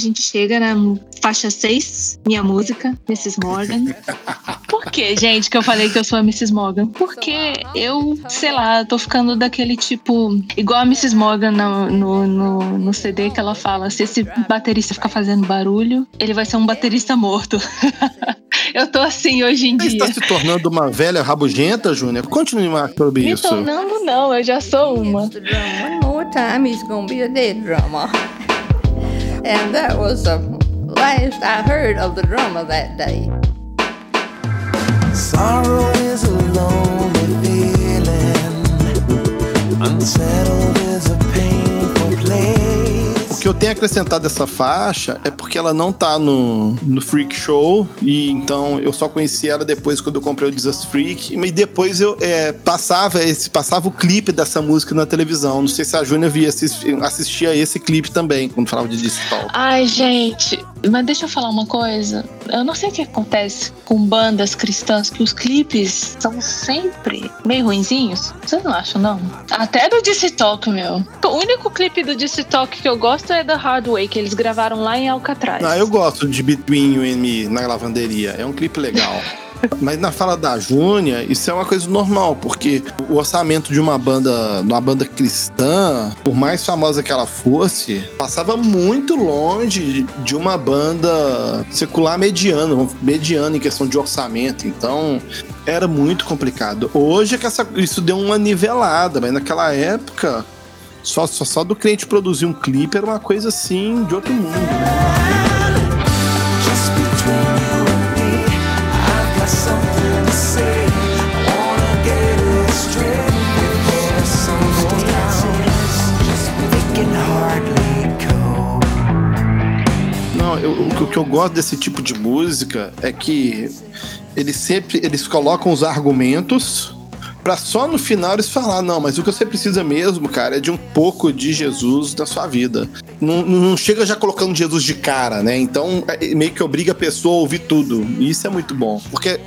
Gente chega na faixa 6, minha música, Mrs. Morgan. Por que, gente, que eu falei que eu sou a Mrs. Morgan? Porque eu, sei lá, tô ficando daquele tipo. Igual a Mrs. Morgan no, no, no, no CD que ela fala: se esse baterista ficar fazendo barulho, ele vai ser um baterista morto. eu tô assim hoje em Você dia. está se tornando uma velha rabugenta, Júnior? Continue mais sobre Me isso. tornando, não, eu já sou uma. one more time, he's gonna be a dead drummer. And that was the last I heard of the drummer that day. Sorrow is a lonely feeling. Unsettled is a painful place. Que eu tenho acrescentado dessa faixa é porque ela não tá no, no Freak Show, e então eu só conheci ela depois quando eu comprei o Jesus Freak, e depois eu é, passava esse passava o clipe dessa música na televisão. Não sei se a Júnior via, assisti- assistia esse clipe também, quando falava de digital. Ai, gente, mas deixa eu falar uma coisa. Eu não sei o que acontece com bandas cristãs, que os clipes são sempre meio ruinzinhos. Vocês não acham, não? Até do DC Talk, meu. O único clipe do DC Talk que eu gosto é The Hard Way, que eles gravaram lá em Alcatraz. Ah, eu gosto de Between You and Me na lavanderia. É um clipe legal. Mas na fala da Júnia, isso é uma coisa normal, porque o orçamento de uma banda, uma banda cristã, por mais famosa que ela fosse, passava muito longe de uma banda secular mediana, mediana em questão de orçamento. Então, era muito complicado. Hoje é que essa- isso deu uma nivelada, mas naquela época, só, só, só do cliente produzir um clipe era uma coisa assim de outro mundo, né? Eu- o, que eu gosto desse tipo de música é que eles sempre eles colocam os argumentos Pra só no final eles falar, não, mas o que você precisa mesmo, cara, é de um pouco de Jesus na sua vida. Não, não chega já colocando Jesus de cara, né? Então é, meio que obriga a pessoa a ouvir tudo. E isso é muito bom. Porque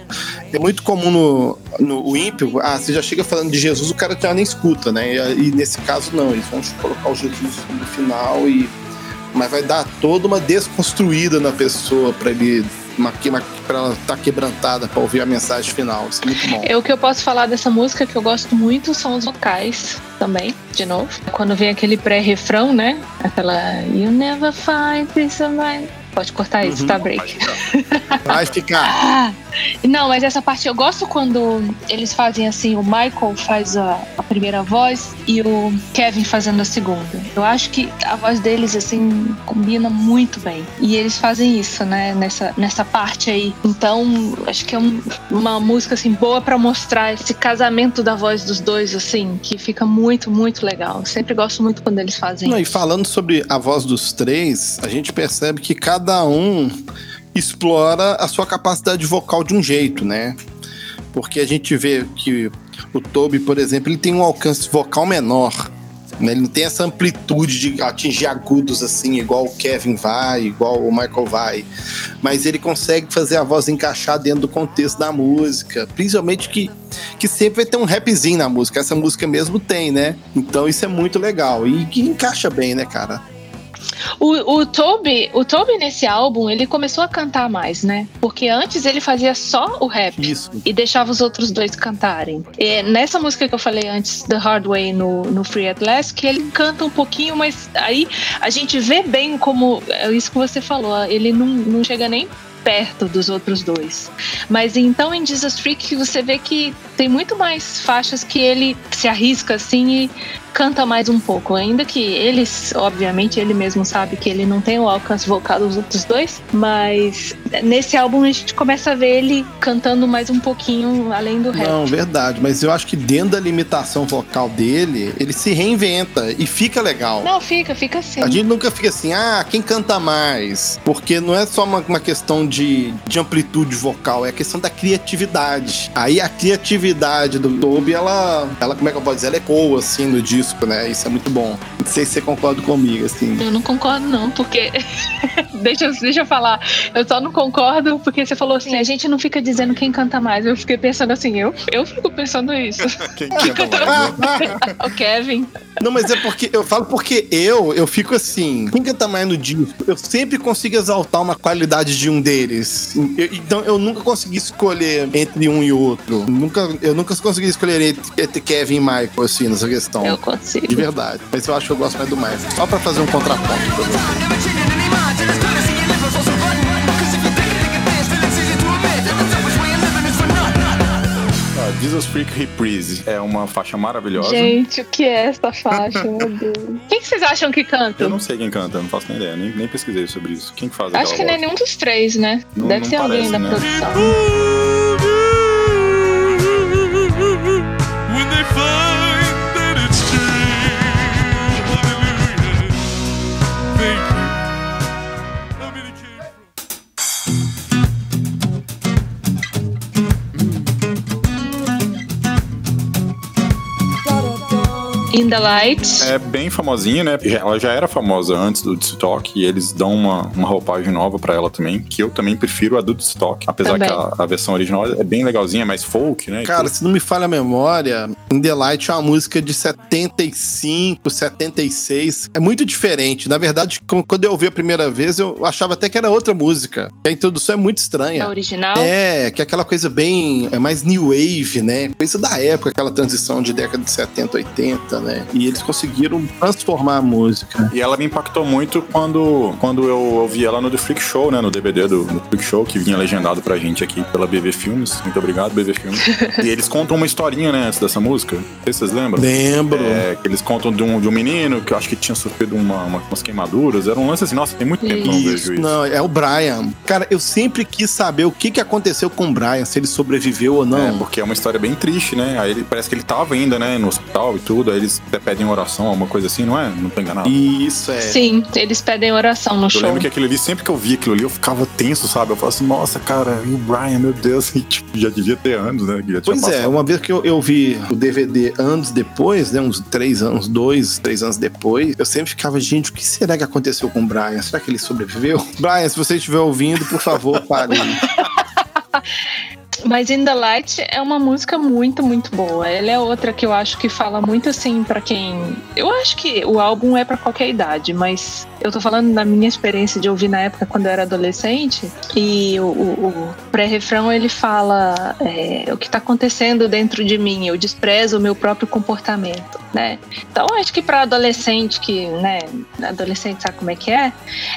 é muito comum no, no ímpio, ah, você já chega falando de Jesus, o cara já nem escuta, né? E, e nesse caso não, eles vão colocar o Jesus no final e. Mas vai dar toda uma desconstruída na pessoa pra ele. Uma, pra ela estar quebrantada pra ouvir a mensagem final. Isso é muito bom. É, o que eu posso falar dessa música que eu gosto muito são os vocais também, de novo. Quando vem aquele pré-refrão, né? Aquela You never find peace of mind. Pode cortar isso, Uhum. tá, break? Vai ficar. Não, mas essa parte eu gosto quando eles fazem assim, o Michael faz a, a primeira voz e o Kevin fazendo a segunda. Eu acho que a voz deles assim combina muito bem. E eles fazem isso, né, nessa, nessa parte aí. Então, acho que é um- uma música assim boa pra mostrar esse casamento da voz dos dois assim, que fica muito, muito legal. Sempre gosto muito quando eles fazem Não, e isso. falando sobre a voz dos três, a gente percebe que cada um explora a sua capacidade vocal de um jeito, né? Porque a gente vê que o Toby, por exemplo, ele tem um alcance vocal menor. né? Ele não tem essa amplitude de atingir agudos assim, igual o Kevin vai, igual o Michael vai. Mas ele consegue fazer a voz encaixar dentro do contexto da música. Principalmente que, que sempre vai ter um rapzinho na música. Essa música mesmo tem, né? Então isso é muito legal. E que encaixa bem, né, cara? O, o Toby, o Toby nesse álbum, ele começou a cantar mais, né? Porque antes ele fazia só o rap. Isso. E deixava os outros dois cantarem. E nessa música que eu falei antes, The Hard Way, no, no Free At Last, que ele canta um pouquinho, mas aí a gente vê bem como. É isso que você falou, ele não, não chega nem perto dos outros dois. Mas então em Jesus Freak você vê que tem muito mais faixas que ele se arrisca assim e canta mais um pouco. Ainda que eles, obviamente, ele mesmo sabe que ele não tem o alcance vocal dos outros dois, mas nesse álbum a gente começa a ver ele cantando mais um pouquinho além do rap. Não, verdade. Mas eu acho que dentro da limitação vocal dele, ele se reinventa e fica legal. Não, fica, fica assim. A gente nunca fica assim, ah, quem canta mais? Porque não é só uma, uma questão de, de amplitude vocal, é a questão da criatividade. Aí a criatividade do Toby, ela, ela como é que eu posso dizer? Ela ecoa, assim, no disco, né? Isso é muito bom. Não sei se você concorda comigo, assim. Eu não concordo, não, porque. deixa, eu- deixa eu falar. Eu só não concordo porque você falou assim: a gente não fica dizendo quem canta mais. Eu fiquei pensando assim, eu, eu fico pensando isso. Quem canta mais, né? o Kevin. Não, mas é porque eu falo porque eu, eu fico assim, quem canta mais no disco, eu sempre consigo exaltar uma qualidade de um deles. Eu- então eu nunca consegui escolher entre um e outro. Nunca, eu nunca consegui escolher entre, entre Kevin e Michael, assim, nessa questão. Eu consigo. De verdade. Mas eu acho que eu gosto mais do Michael. Só pra fazer um contraponto. pra você. Ah, Jesus Freak Reprise é uma faixa maravilhosa. Gente, o que é essa faixa, meu Deus? Quem que vocês acham que canta? Eu não sei quem canta, não faço nem ideia, nem, nem pesquisei sobre isso. Quem que faz Acho que aquela não é nenhum dos três, né? Não- Deve não ser alguém parece, da né? produção. When they find everything. The Light. É bem famosinha, né? Ela já era famosa antes do Stock e eles dão uma, uma roupagem nova pra ela também, que eu também prefiro a do Stock. Apesar Também. que a, a versão original é bem legalzinha, é mais folk, né? Cara, se não me falha a memória, In The Light é uma música de 75, 76. É muito diferente. Na verdade, quando eu ouvi a primeira vez, eu achava até que era outra música. A introdução é muito estranha. A original. É, que é aquela coisa bem. É mais new wave, né? Coisa da época, aquela transição de década de 70, 80, né? E eles conseguiram transformar a música. E ela me impactou muito quando, quando eu ouvi ela no The Freak Show, né? No DVD do, do Freak Show, que vinha legendado pra gente aqui pela BV Filmes. Muito obrigado, BV Filmes. e eles contam uma historinha, né, antes dessa música. Não sei se vocês lembram. Lembro. É, que eles contam de um, de um menino que eu acho que tinha sofrido uma, uma- umas queimaduras. Era um lance assim, nossa, tem muito tempo que eu não vejo isso. Não, é o Brian. Cara, eu sempre quis saber o que, que aconteceu com o Brian, se ele sobreviveu ou não. É, porque é uma história bem triste, né? Aí ele parece que ele tava ainda, né, no hospital e tudo. Aí eles até pedem oração, alguma coisa assim, não é? Não tô enganado. Isso é. Sim, eles pedem oração no Eu show. lembro que aquilo ali, sempre que eu via aquilo ali, eu ficava tenso, sabe? Eu falava assim, nossa, cara, e o Brian, meu Deus, e, tipo, já devia ter anos, né? que já tinha Pois é, passado. uma vez que eu, eu vi o DVD anos depois, né? Uns três anos, dois, três anos depois, eu sempre ficava, gente, o que será que aconteceu com o Brian? Será que ele sobreviveu? Brian, se você estiver ouvindo, por favor, pare. Mas In the Light é uma música muito, muito boa. Ela é outra que eu acho que fala muito assim pra quem. Eu acho que o álbum é pra qualquer idade, mas eu tô falando da minha experiência de ouvir na época quando eu era adolescente. E o, o- o pré-refrão ele fala é, o que tá acontecendo dentro de mim. Eu desprezo o meu próprio comportamento, né? Então acho que pra adolescente que, né, adolescente sabe como é que é,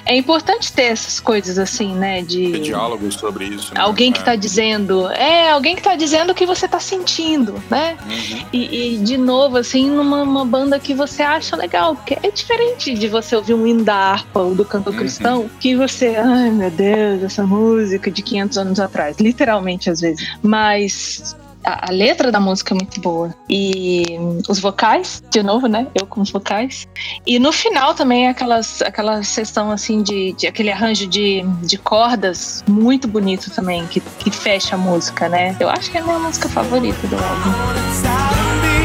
é importante ter essas coisas assim, né? De diálogos sobre isso. né? Alguém que É. tá dizendo. É, alguém que tá dizendo o que você tá sentindo, né? Uhum. E, e, de novo, assim, numa uma banda que você acha legal, porque é diferente de você ouvir um hino da harpa ou do cantor Uhum. cristão, que você, ai meu Deus, essa música de 500 anos atrás, literalmente às vezes. Mas a, a letra da música é muito boa. E os vocais, de novo, né? Eu com os vocais. E no final também aquelas, aquela sessão assim de, de aquele arranjo de, de cordas muito bonito também, que, que fecha a música, né? Eu acho que é a minha música favorita do álbum.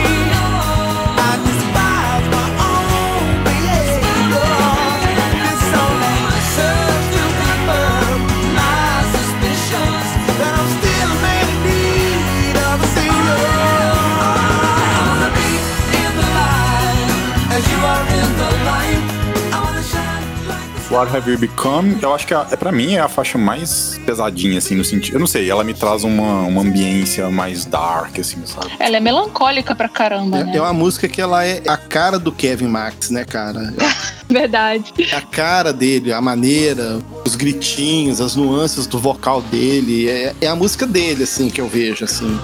What Have You Become, eu acho que é, é para mim é a faixa mais pesadinha, assim, no sentido. Eu não sei, ela me traz uma, uma ambiência mais dark, assim, sabe? Ela é melancólica pra caramba, né? É uma música que ela é a cara do Kevin Max, né, cara? Verdade. É a cara dele, a maneira, os gritinhos, as nuances do vocal dele. É, é a música dele, assim, que eu vejo, assim.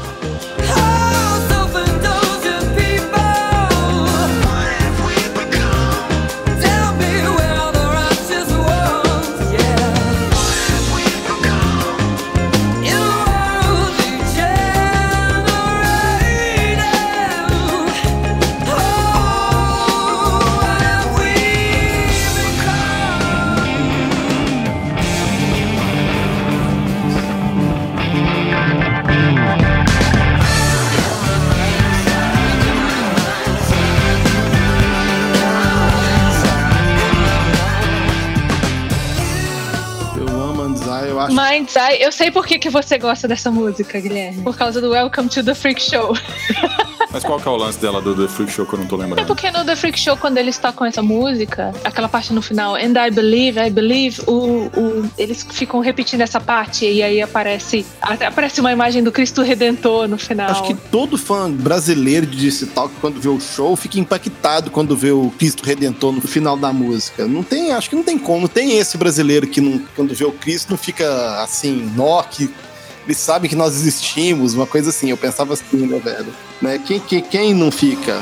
Thanks. Eu sei por que, que você gosta dessa música, Guilherme. Por causa do Welcome to the Freak Show. Mas qual que é o lance dela do The Freak Show que eu não tô É lembrando? porque no The Freak Show, quando eles tocam essa música, aquela parte no final, And I Believe, I Believe, o, o- eles ficam repetindo essa parte e aí aparece, até aparece uma imagem do Cristo Redentor no final. Acho que todo fã brasileiro de Disse Talk, quando vê o show, fica impactado quando vê o Cristo Redentor no final da música. Não tem, acho que não tem como. Tem esse brasileiro que não, quando vê o Cristo não fica assim, nó, eles sabem que nós existimos, uma coisa assim. Eu pensava assim, né, velho? Né? Quem, quem, quem não fica?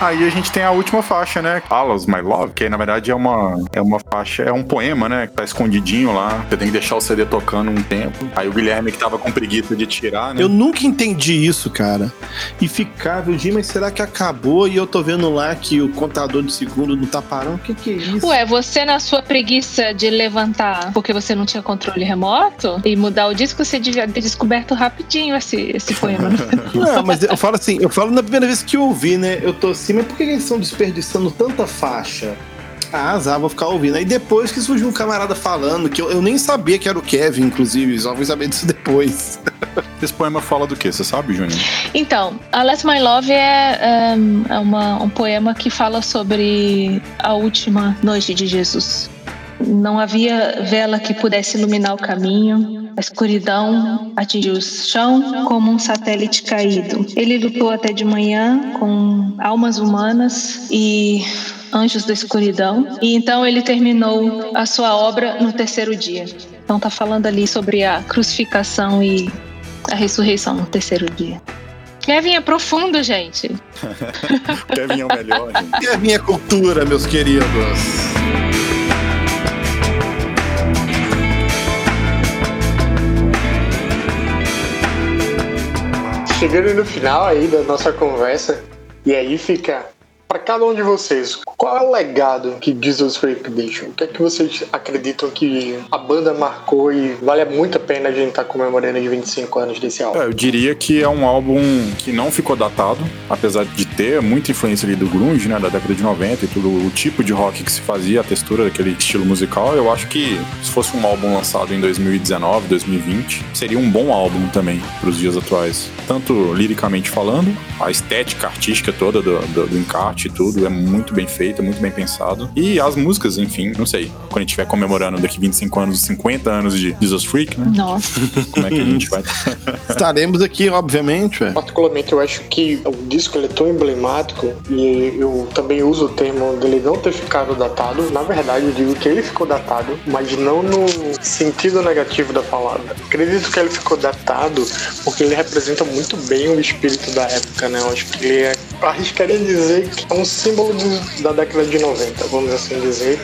Aí a gente tem a última faixa, né? Alas My Love, que na verdade é uma, é uma faixa, é um poema, né? Que tá escondidinho lá. Você tem que deixar o CD tocando um tempo. Aí o Guilherme que tava com preguiça de tirar, né? Eu nunca entendi isso, cara. E ficava, eu mas será que acabou? E eu tô vendo lá que o contador de segundo não tá parando. O que, que é isso? Ué, você na sua preguiça de levantar porque você não tinha controle remoto e mudar o disco, você devia ter descoberto rapidinho esse, esse poema. Não, mas eu falo assim, eu falo na primeira vez que eu ouvi, né? Eu tô assim, mas por que eles estão desperdiçando tanta faixa? Ah, azar, vou ficar ouvindo. Aí depois que surgiu um camarada falando, que eu, eu nem sabia que era o Kevin, inclusive, só fui saber disso depois. Esse poema fala do quê? Você sabe, Júnior? Então, a Let My Love é, um, é uma- um poema que fala sobre a última noite de Jesus. Não havia vela que pudesse iluminar o caminho. A escuridão atingiu o chão como um satélite caído. Ele lutou até de manhã com almas humanas e Anjos da Escuridão. E então ele terminou a sua obra no terceiro dia. Então tá falando ali sobre a crucificação e a ressurreição no terceiro dia. Kevin é profundo, gente. Kevin é o melhor, gente. A minha cultura, meus queridos? Chegando no final aí da nossa conversa, e aí fica para cada um de vocês, qual é o legado que Jesus Freak deixa? O que é que vocês acreditam que a banda marcou e vale muito a pena a gente estar comemorando os 25 anos desse álbum? É, eu diria que é um álbum que não ficou datado, apesar de ter muita influência ali do grunge, né, da década de 90 e tudo, o tipo de rock que se fazia, a textura daquele estilo musical, eu acho que se fosse um álbum lançado em 2019, 2020, seria um bom álbum também para os dias atuais. Tanto liricamente falando, a estética artística toda do, do, do encarte e tudo é muito bem feita, muito bem pensado. E as músicas, enfim, não sei, quando a gente estiver comemorando daqui 25 anos, 50 anos de Jesus Freak, né? Nossa. Como é que a gente vai... Estaremos aqui, obviamente, ué. Particularmente, eu acho que o disco ele é tão emblemático e eu também uso o termo dele não ter ficado datado. Na verdade, eu digo que ele ficou datado, mas não no sentido negativo da palavra. Acredito que ele ficou datado porque ele representa muito bem o espírito da época, né? Eu acho que ele é, arriscaria dizer que é um símbolo da década de 90, vamos assim dizer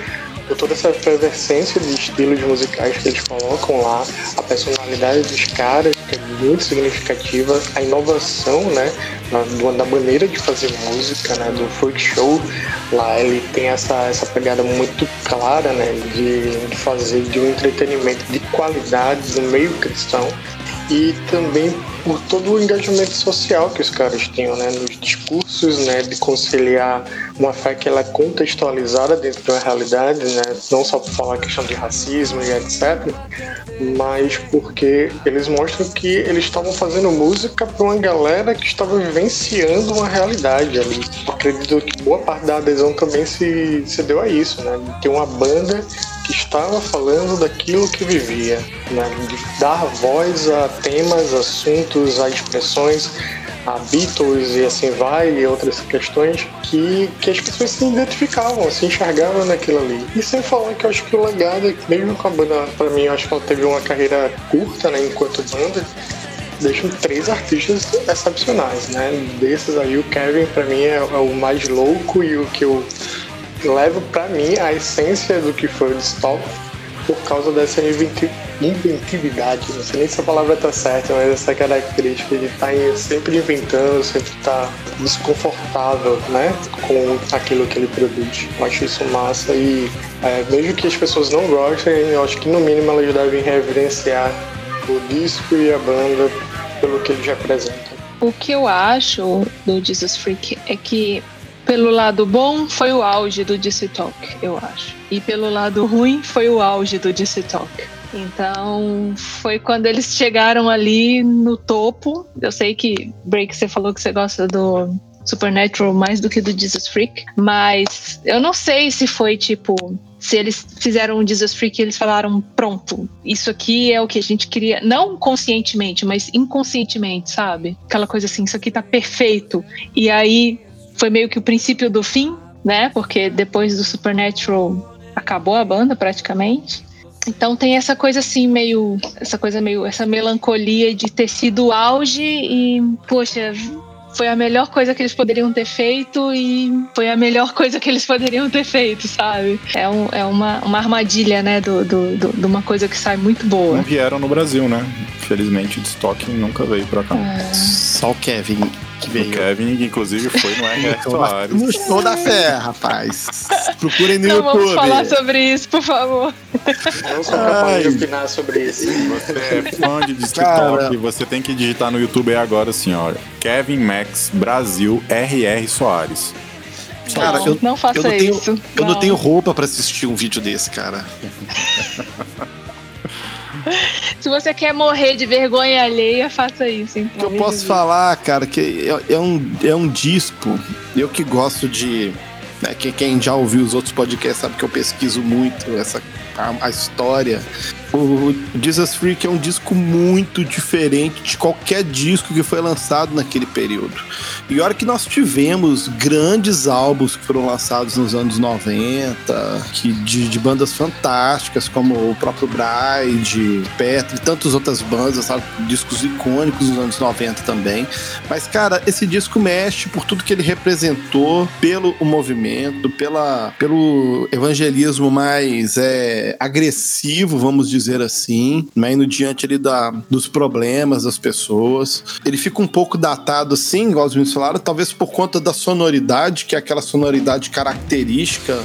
por toda essa efervescência de estilos musicais que eles colocam lá, a personalidade dos caras, que é muito significativa, a inovação, né, da maneira de fazer música, né, do folk show, lá ele tem essa, essa pegada muito clara, né, de, de fazer de um entretenimento de qualidade no meio cristão e também por todo o engajamento social que os caras tinham, né, nos discursos, né, de conciliar uma fé que ela é contextualizada dentro da realidade, né, não só por falar questão de racismo e etc, mas porque eles mostram que eles estavam fazendo música para uma galera que estava vivenciando uma realidade ali. Acredito que boa parte da adesão também se, se deu a isso, né, de ter uma banda estava falando daquilo que vivia, né? de dar voz a temas, assuntos, a expressões, a Beatles e assim vai, e outras questões que, que as pessoas se identificavam, se enxergavam naquilo ali. E sem falar que eu acho que o legado, é mesmo com a banda, pra mim, eu acho que ela teve uma carreira curta, né, enquanto banda, deixam três artistas excepcionais, né? Desses aí, o Kevin, pra mim, é, é o mais louco e o que eu levo pra mim a essência do que foi o Distal por causa dessa inventi- inventividade. Não sei nem se a palavra tá certa, mas essa característica de estar sempre inventando, sempre estar desconfortável, né? Com aquilo que ele produz. Eu acho isso massa e é, mesmo que as pessoas não gostem, eu acho que no mínimo elas devem reverenciar o disco e a banda pelo que eles representam. O que eu acho do Jesus Freak é que, pelo lado bom, foi o auge do DC Talk, eu acho. E pelo lado ruim, foi o auge do DC Talk. Então, foi quando eles chegaram ali no topo. Eu sei que, Break, você falou que você gosta do Supernatural mais do que do Jesus Freak, mas eu não sei se foi tipo. Se eles fizeram o Jesus Freak eles falaram, pronto, isso aqui é o que a gente queria, não conscientemente, mas inconscientemente, sabe? Aquela coisa assim, isso aqui tá perfeito. E aí foi meio que o princípio do fim, né? Porque depois do Supernatural acabou a banda praticamente. Então tem essa coisa assim, meio. Essa coisa meio. Essa melancolia de ter sido o auge e, poxa, foi a melhor coisa que eles poderiam ter feito e foi a melhor coisa que eles poderiam ter feito, sabe? É, um, é uma, uma armadilha, né? Do, do, do- de uma coisa que sai muito Não boa. vieram no Brasil, né? Felizmente o estoque nunca veio pra cá. Só o Kevin que O veio. Kevin, que inclusive foi no R.R. Da- Soares. No show da fé, rapaz. Procurem no Não YouTube. vamos falar sobre isso, por favor. Não sou capaz de opinar sobre isso. Você é fã de TikTok, você tem que digitar no YouTube aí agora assim, ó. Kevin Max Brasil R.R. Soares. Cara, não, eu- não faça eu não tenho, isso. Eu não tenho roupa pra assistir um vídeo desse, cara. Se você quer morrer de vergonha alheia, faça isso. O Então, que eu posso falar, cara, que é, é um, é um disco. Eu que gosto de. Né, que, quem já ouviu os outros podcasts sabe que eu pesquiso muito essa, a, a história O Jesus Freak é um disco muito diferente de qualquer disco que foi lançado naquele período. E hora que nós tivemos grandes álbuns que foram lançados nos anos 90, que de, de bandas fantásticas, como o próprio Bride, Petra e tantas outras bandas, sabe? discos icônicos nos anos 90 também. Mas, cara, esse disco mexe por tudo que ele representou, pelo movimento, pela, pelo evangelismo mais é, agressivo, vamos dizer assim, né? indo diante ali da, dos problemas das pessoas. Ele fica um pouco datado, sim, igual os meninos falaram, talvez por conta da sonoridade, que é aquela sonoridade característica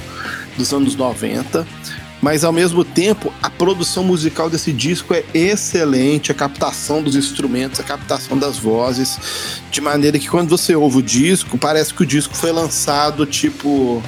dos anos 90. Mas ao mesmo tempo, a produção musical desse disco é excelente, a captação dos instrumentos, a captação das vozes, de maneira que quando você ouve o disco, parece que o disco foi lançado tipo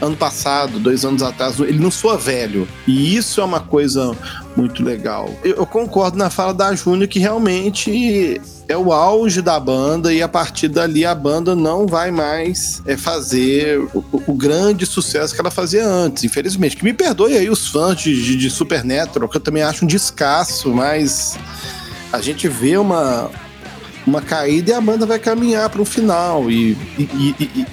ano passado, dois anos atrás, ele não soa velho. E isso é uma coisa muito legal. Eu, eu concordo na fala da Júnior que realmente é o auge da banda e a partir dali a banda não vai mais é, fazer o, o grande sucesso que ela fazia antes, infelizmente. Que me perdoe aí os fãs de, de, de Supernatural, que eu também acho um descasso, mas a gente vê uma, uma caída e a banda vai caminhar para um final. E, e, e, e,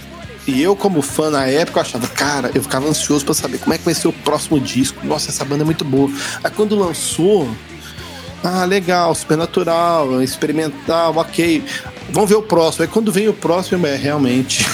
e eu, como fã na época, eu achava, cara, eu ficava ansioso para saber como é que vai ser o próximo disco. Nossa, essa banda é muito boa. Aí quando lançou, ah, legal, supernatural, experimental, ok. Vamos ver o próximo. Aí quando vem o próximo, é realmente.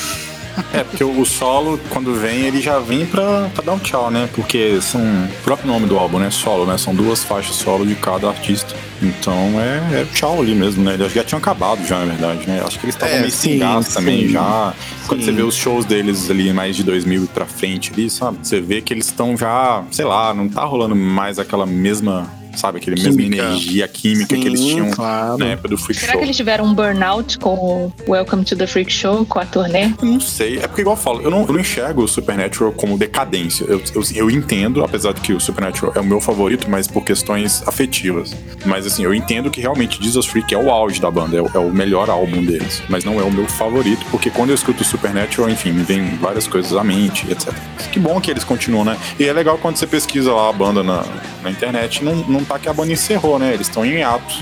É, porque o solo, quando vem, ele já vem pra, pra dar um tchau, né? Porque são. O próprio nome do álbum, né? Solo, né? São duas faixas solo de cada artista. Então é, é tchau ali mesmo, né? Eles já tinham acabado já, na verdade, né? Acho que eles estavam É, meio sim, sem gás também sim. já. Quando Sim. você vê os shows deles ali mais de 2000 pra frente ali, sabe? Você vê que eles estão já, sei lá, não tá rolando mais aquela mesma, sabe? Aquele mesma Química. energia química que eles Sim, tinham claro. na época do Freak Será Show. que eles tiveram um burnout com o Welcome to the Freak Show, com a turnê? Eu não sei. É porque, igual eu falo, eu não, eu não enxergo o Supernatural como decadência. Eu, eu, eu entendo, apesar de que o Supernatural é o meu favorito, mas por questões afetivas. Mas, assim, eu entendo que realmente Jesus Freak é o auge da banda, é o, é o melhor álbum deles. Mas não é o meu favorito, porque quando eu escuto o Supernatural, enfim, me vem várias coisas à mente, etc. Que bom que eles continuam, né? E é legal quando você pesquisa lá a banda na, na internet, não, não tá que a banda encerrou, né? Eles estão em ato.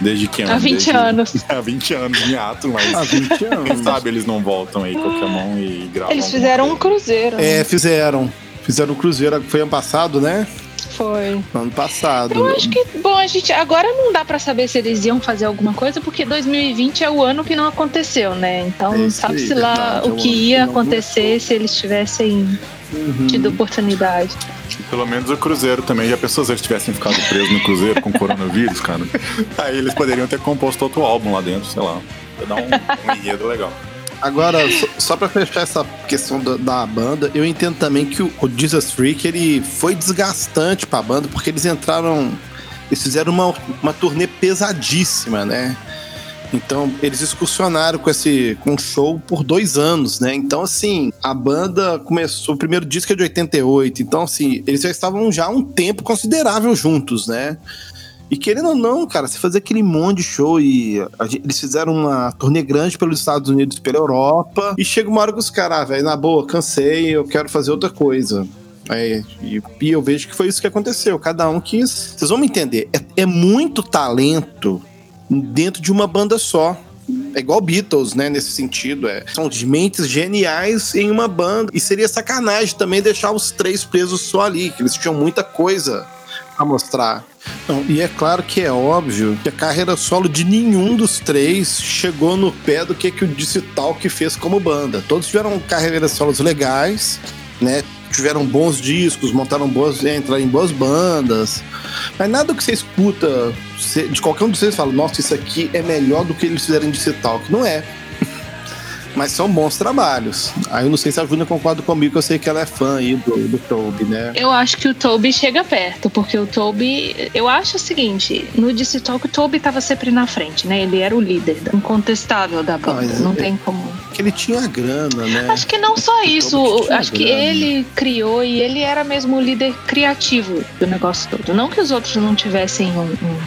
Desde que ano? Há 20 Desde- anos. Há 20 anos em ato, mas. Há 20 Quem anos. sabe eles não voltam aí qualquer mão e gravam. Eles fizeram um cruzeiro. né? É, fizeram. Fizeram o Cruzeiro, foi ano passado, né? Foi. Ano passado. Eu acho que, bom, a gente agora não dá pra saber se eles iam fazer alguma coisa, porque 2020 é o ano que não aconteceu, né? Então, sabe-se lá é o que ia acontecer se eles tivessem Uhum. tido oportunidade. Pelo menos o Cruzeiro também. Já pensou se eles tivessem ficado presos no Cruzeiro com coronavírus, cara? Aí eles poderiam ter composto outro álbum lá dentro, sei lá. Ia dar um, um enredo legal. Agora, só, só pra fechar essa questão da, da banda, eu entendo também que o, o Jesus Freak ele foi desgastante pra banda, porque eles entraram. Eles fizeram uma, uma turnê pesadíssima, né? Então, eles excursionaram com esse com show por dois anos, né? Então, assim, a banda começou. O primeiro disco é de 88. Então, assim, eles já estavam já há um tempo considerável juntos, né? E querendo ou não, cara, você fazer aquele monte de show e eles fizeram uma turnê grande pelos Estados Unidos, pela Europa, e chega uma hora que os caras, ah, velho, na boa, cansei, eu quero fazer outra coisa. E, e eu vejo que foi isso que aconteceu. Cada um quis. Vocês vão me entender. É, é muito talento dentro de uma banda só. É igual Beatles, né? Nesse sentido. É. São de mentes geniais em uma banda. E seria sacanagem também deixar os três presos só ali, que eles tinham muita coisa a mostrar. Não, e é claro que é óbvio que a carreira solo de nenhum dos três chegou no pé do que, que o Disse Talk fez como banda. Todos tiveram carreiras solos legais, né? Tiveram bons discos, montaram boas, entraram em boas bandas. Mas nada que você escuta de qualquer um de vocês fala, nossa, isso aqui é melhor do que eles fizeram Disse Talk. Não é. Mas são bons trabalhos. Aí eu não sei se a Júlia concorda comigo, que eu sei que ela é fã aí do, do Toby, né? Eu acho que o Toby chega perto, porque o Toby. Eu acho o seguinte: no DC Talk, o Toby tava sempre na frente, né? Ele era o líder, incontestável da banda. Mas não é- tem como. Que ele tinha grana, né? Acho que não só isso, acho que grana. ele criou e ele era mesmo o líder criativo do negócio todo. Não que os outros não tivessem um, um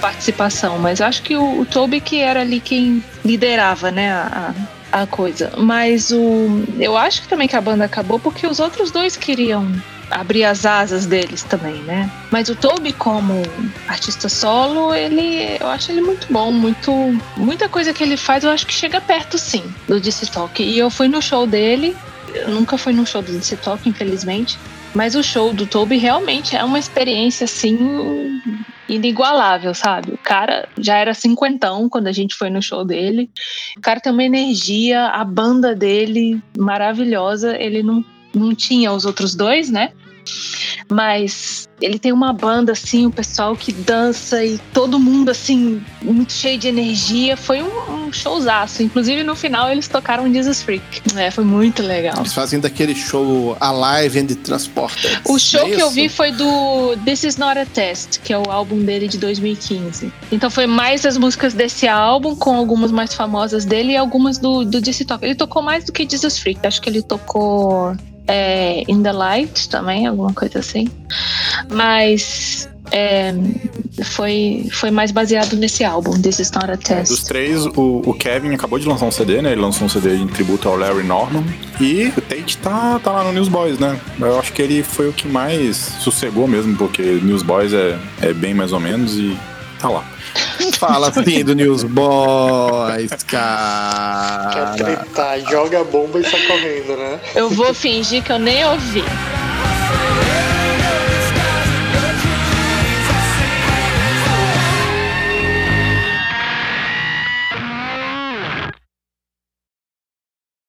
participação, mas acho que o, o Toby que era ali quem liderava, né, a, a a coisa. Mas o eu acho que também que a banda acabou porque os outros dois queriam abrir as asas deles também, né? Mas o Toby como artista solo, ele, eu acho ele muito bom, muito, muita coisa que ele faz, eu acho que chega perto sim do DC Talk. E eu fui no show dele, nunca fui no show do DC Talk, infelizmente. Mas o show do Toby realmente é uma experiência assim inigualável, sabe? O cara já era cinquentão quando a gente foi no show dele. O cara tem uma energia, a banda dele maravilhosa. Ele não, não tinha os outros dois, né? Mas ele tem uma banda assim, o pessoal que dança e todo mundo assim, muito cheio de energia. Foi um, um showzaço. Inclusive no final eles tocaram Jesus Freak. É, foi muito legal. Eles fazem daquele show Alive and Transported. O show é que eu vi foi do This Is Not a Test, que é o álbum dele de 2015. Então foi mais as músicas desse álbum, com algumas mais famosas dele e algumas do, do DC Talk. Ele tocou mais do que Jesus Freak. Acho que ele tocou é, In the Light também, alguma coisa assim. Mas é, foi, foi mais baseado nesse álbum, This Is Not a É, Test. dos três, o, o Kevin acabou de lançar um CD, né? Ele lançou um CD em tributo ao Larry Norman. E o Tate tá, tá lá no Newsboys, né? Eu acho que ele foi o que mais sossegou mesmo, porque Newsboys é, é bem mais ou menos e tá lá fala assim do News Boys, cara. Quer tretar, joga a bomba e sai correndo, né? Eu vou fingir que eu nem ouvi.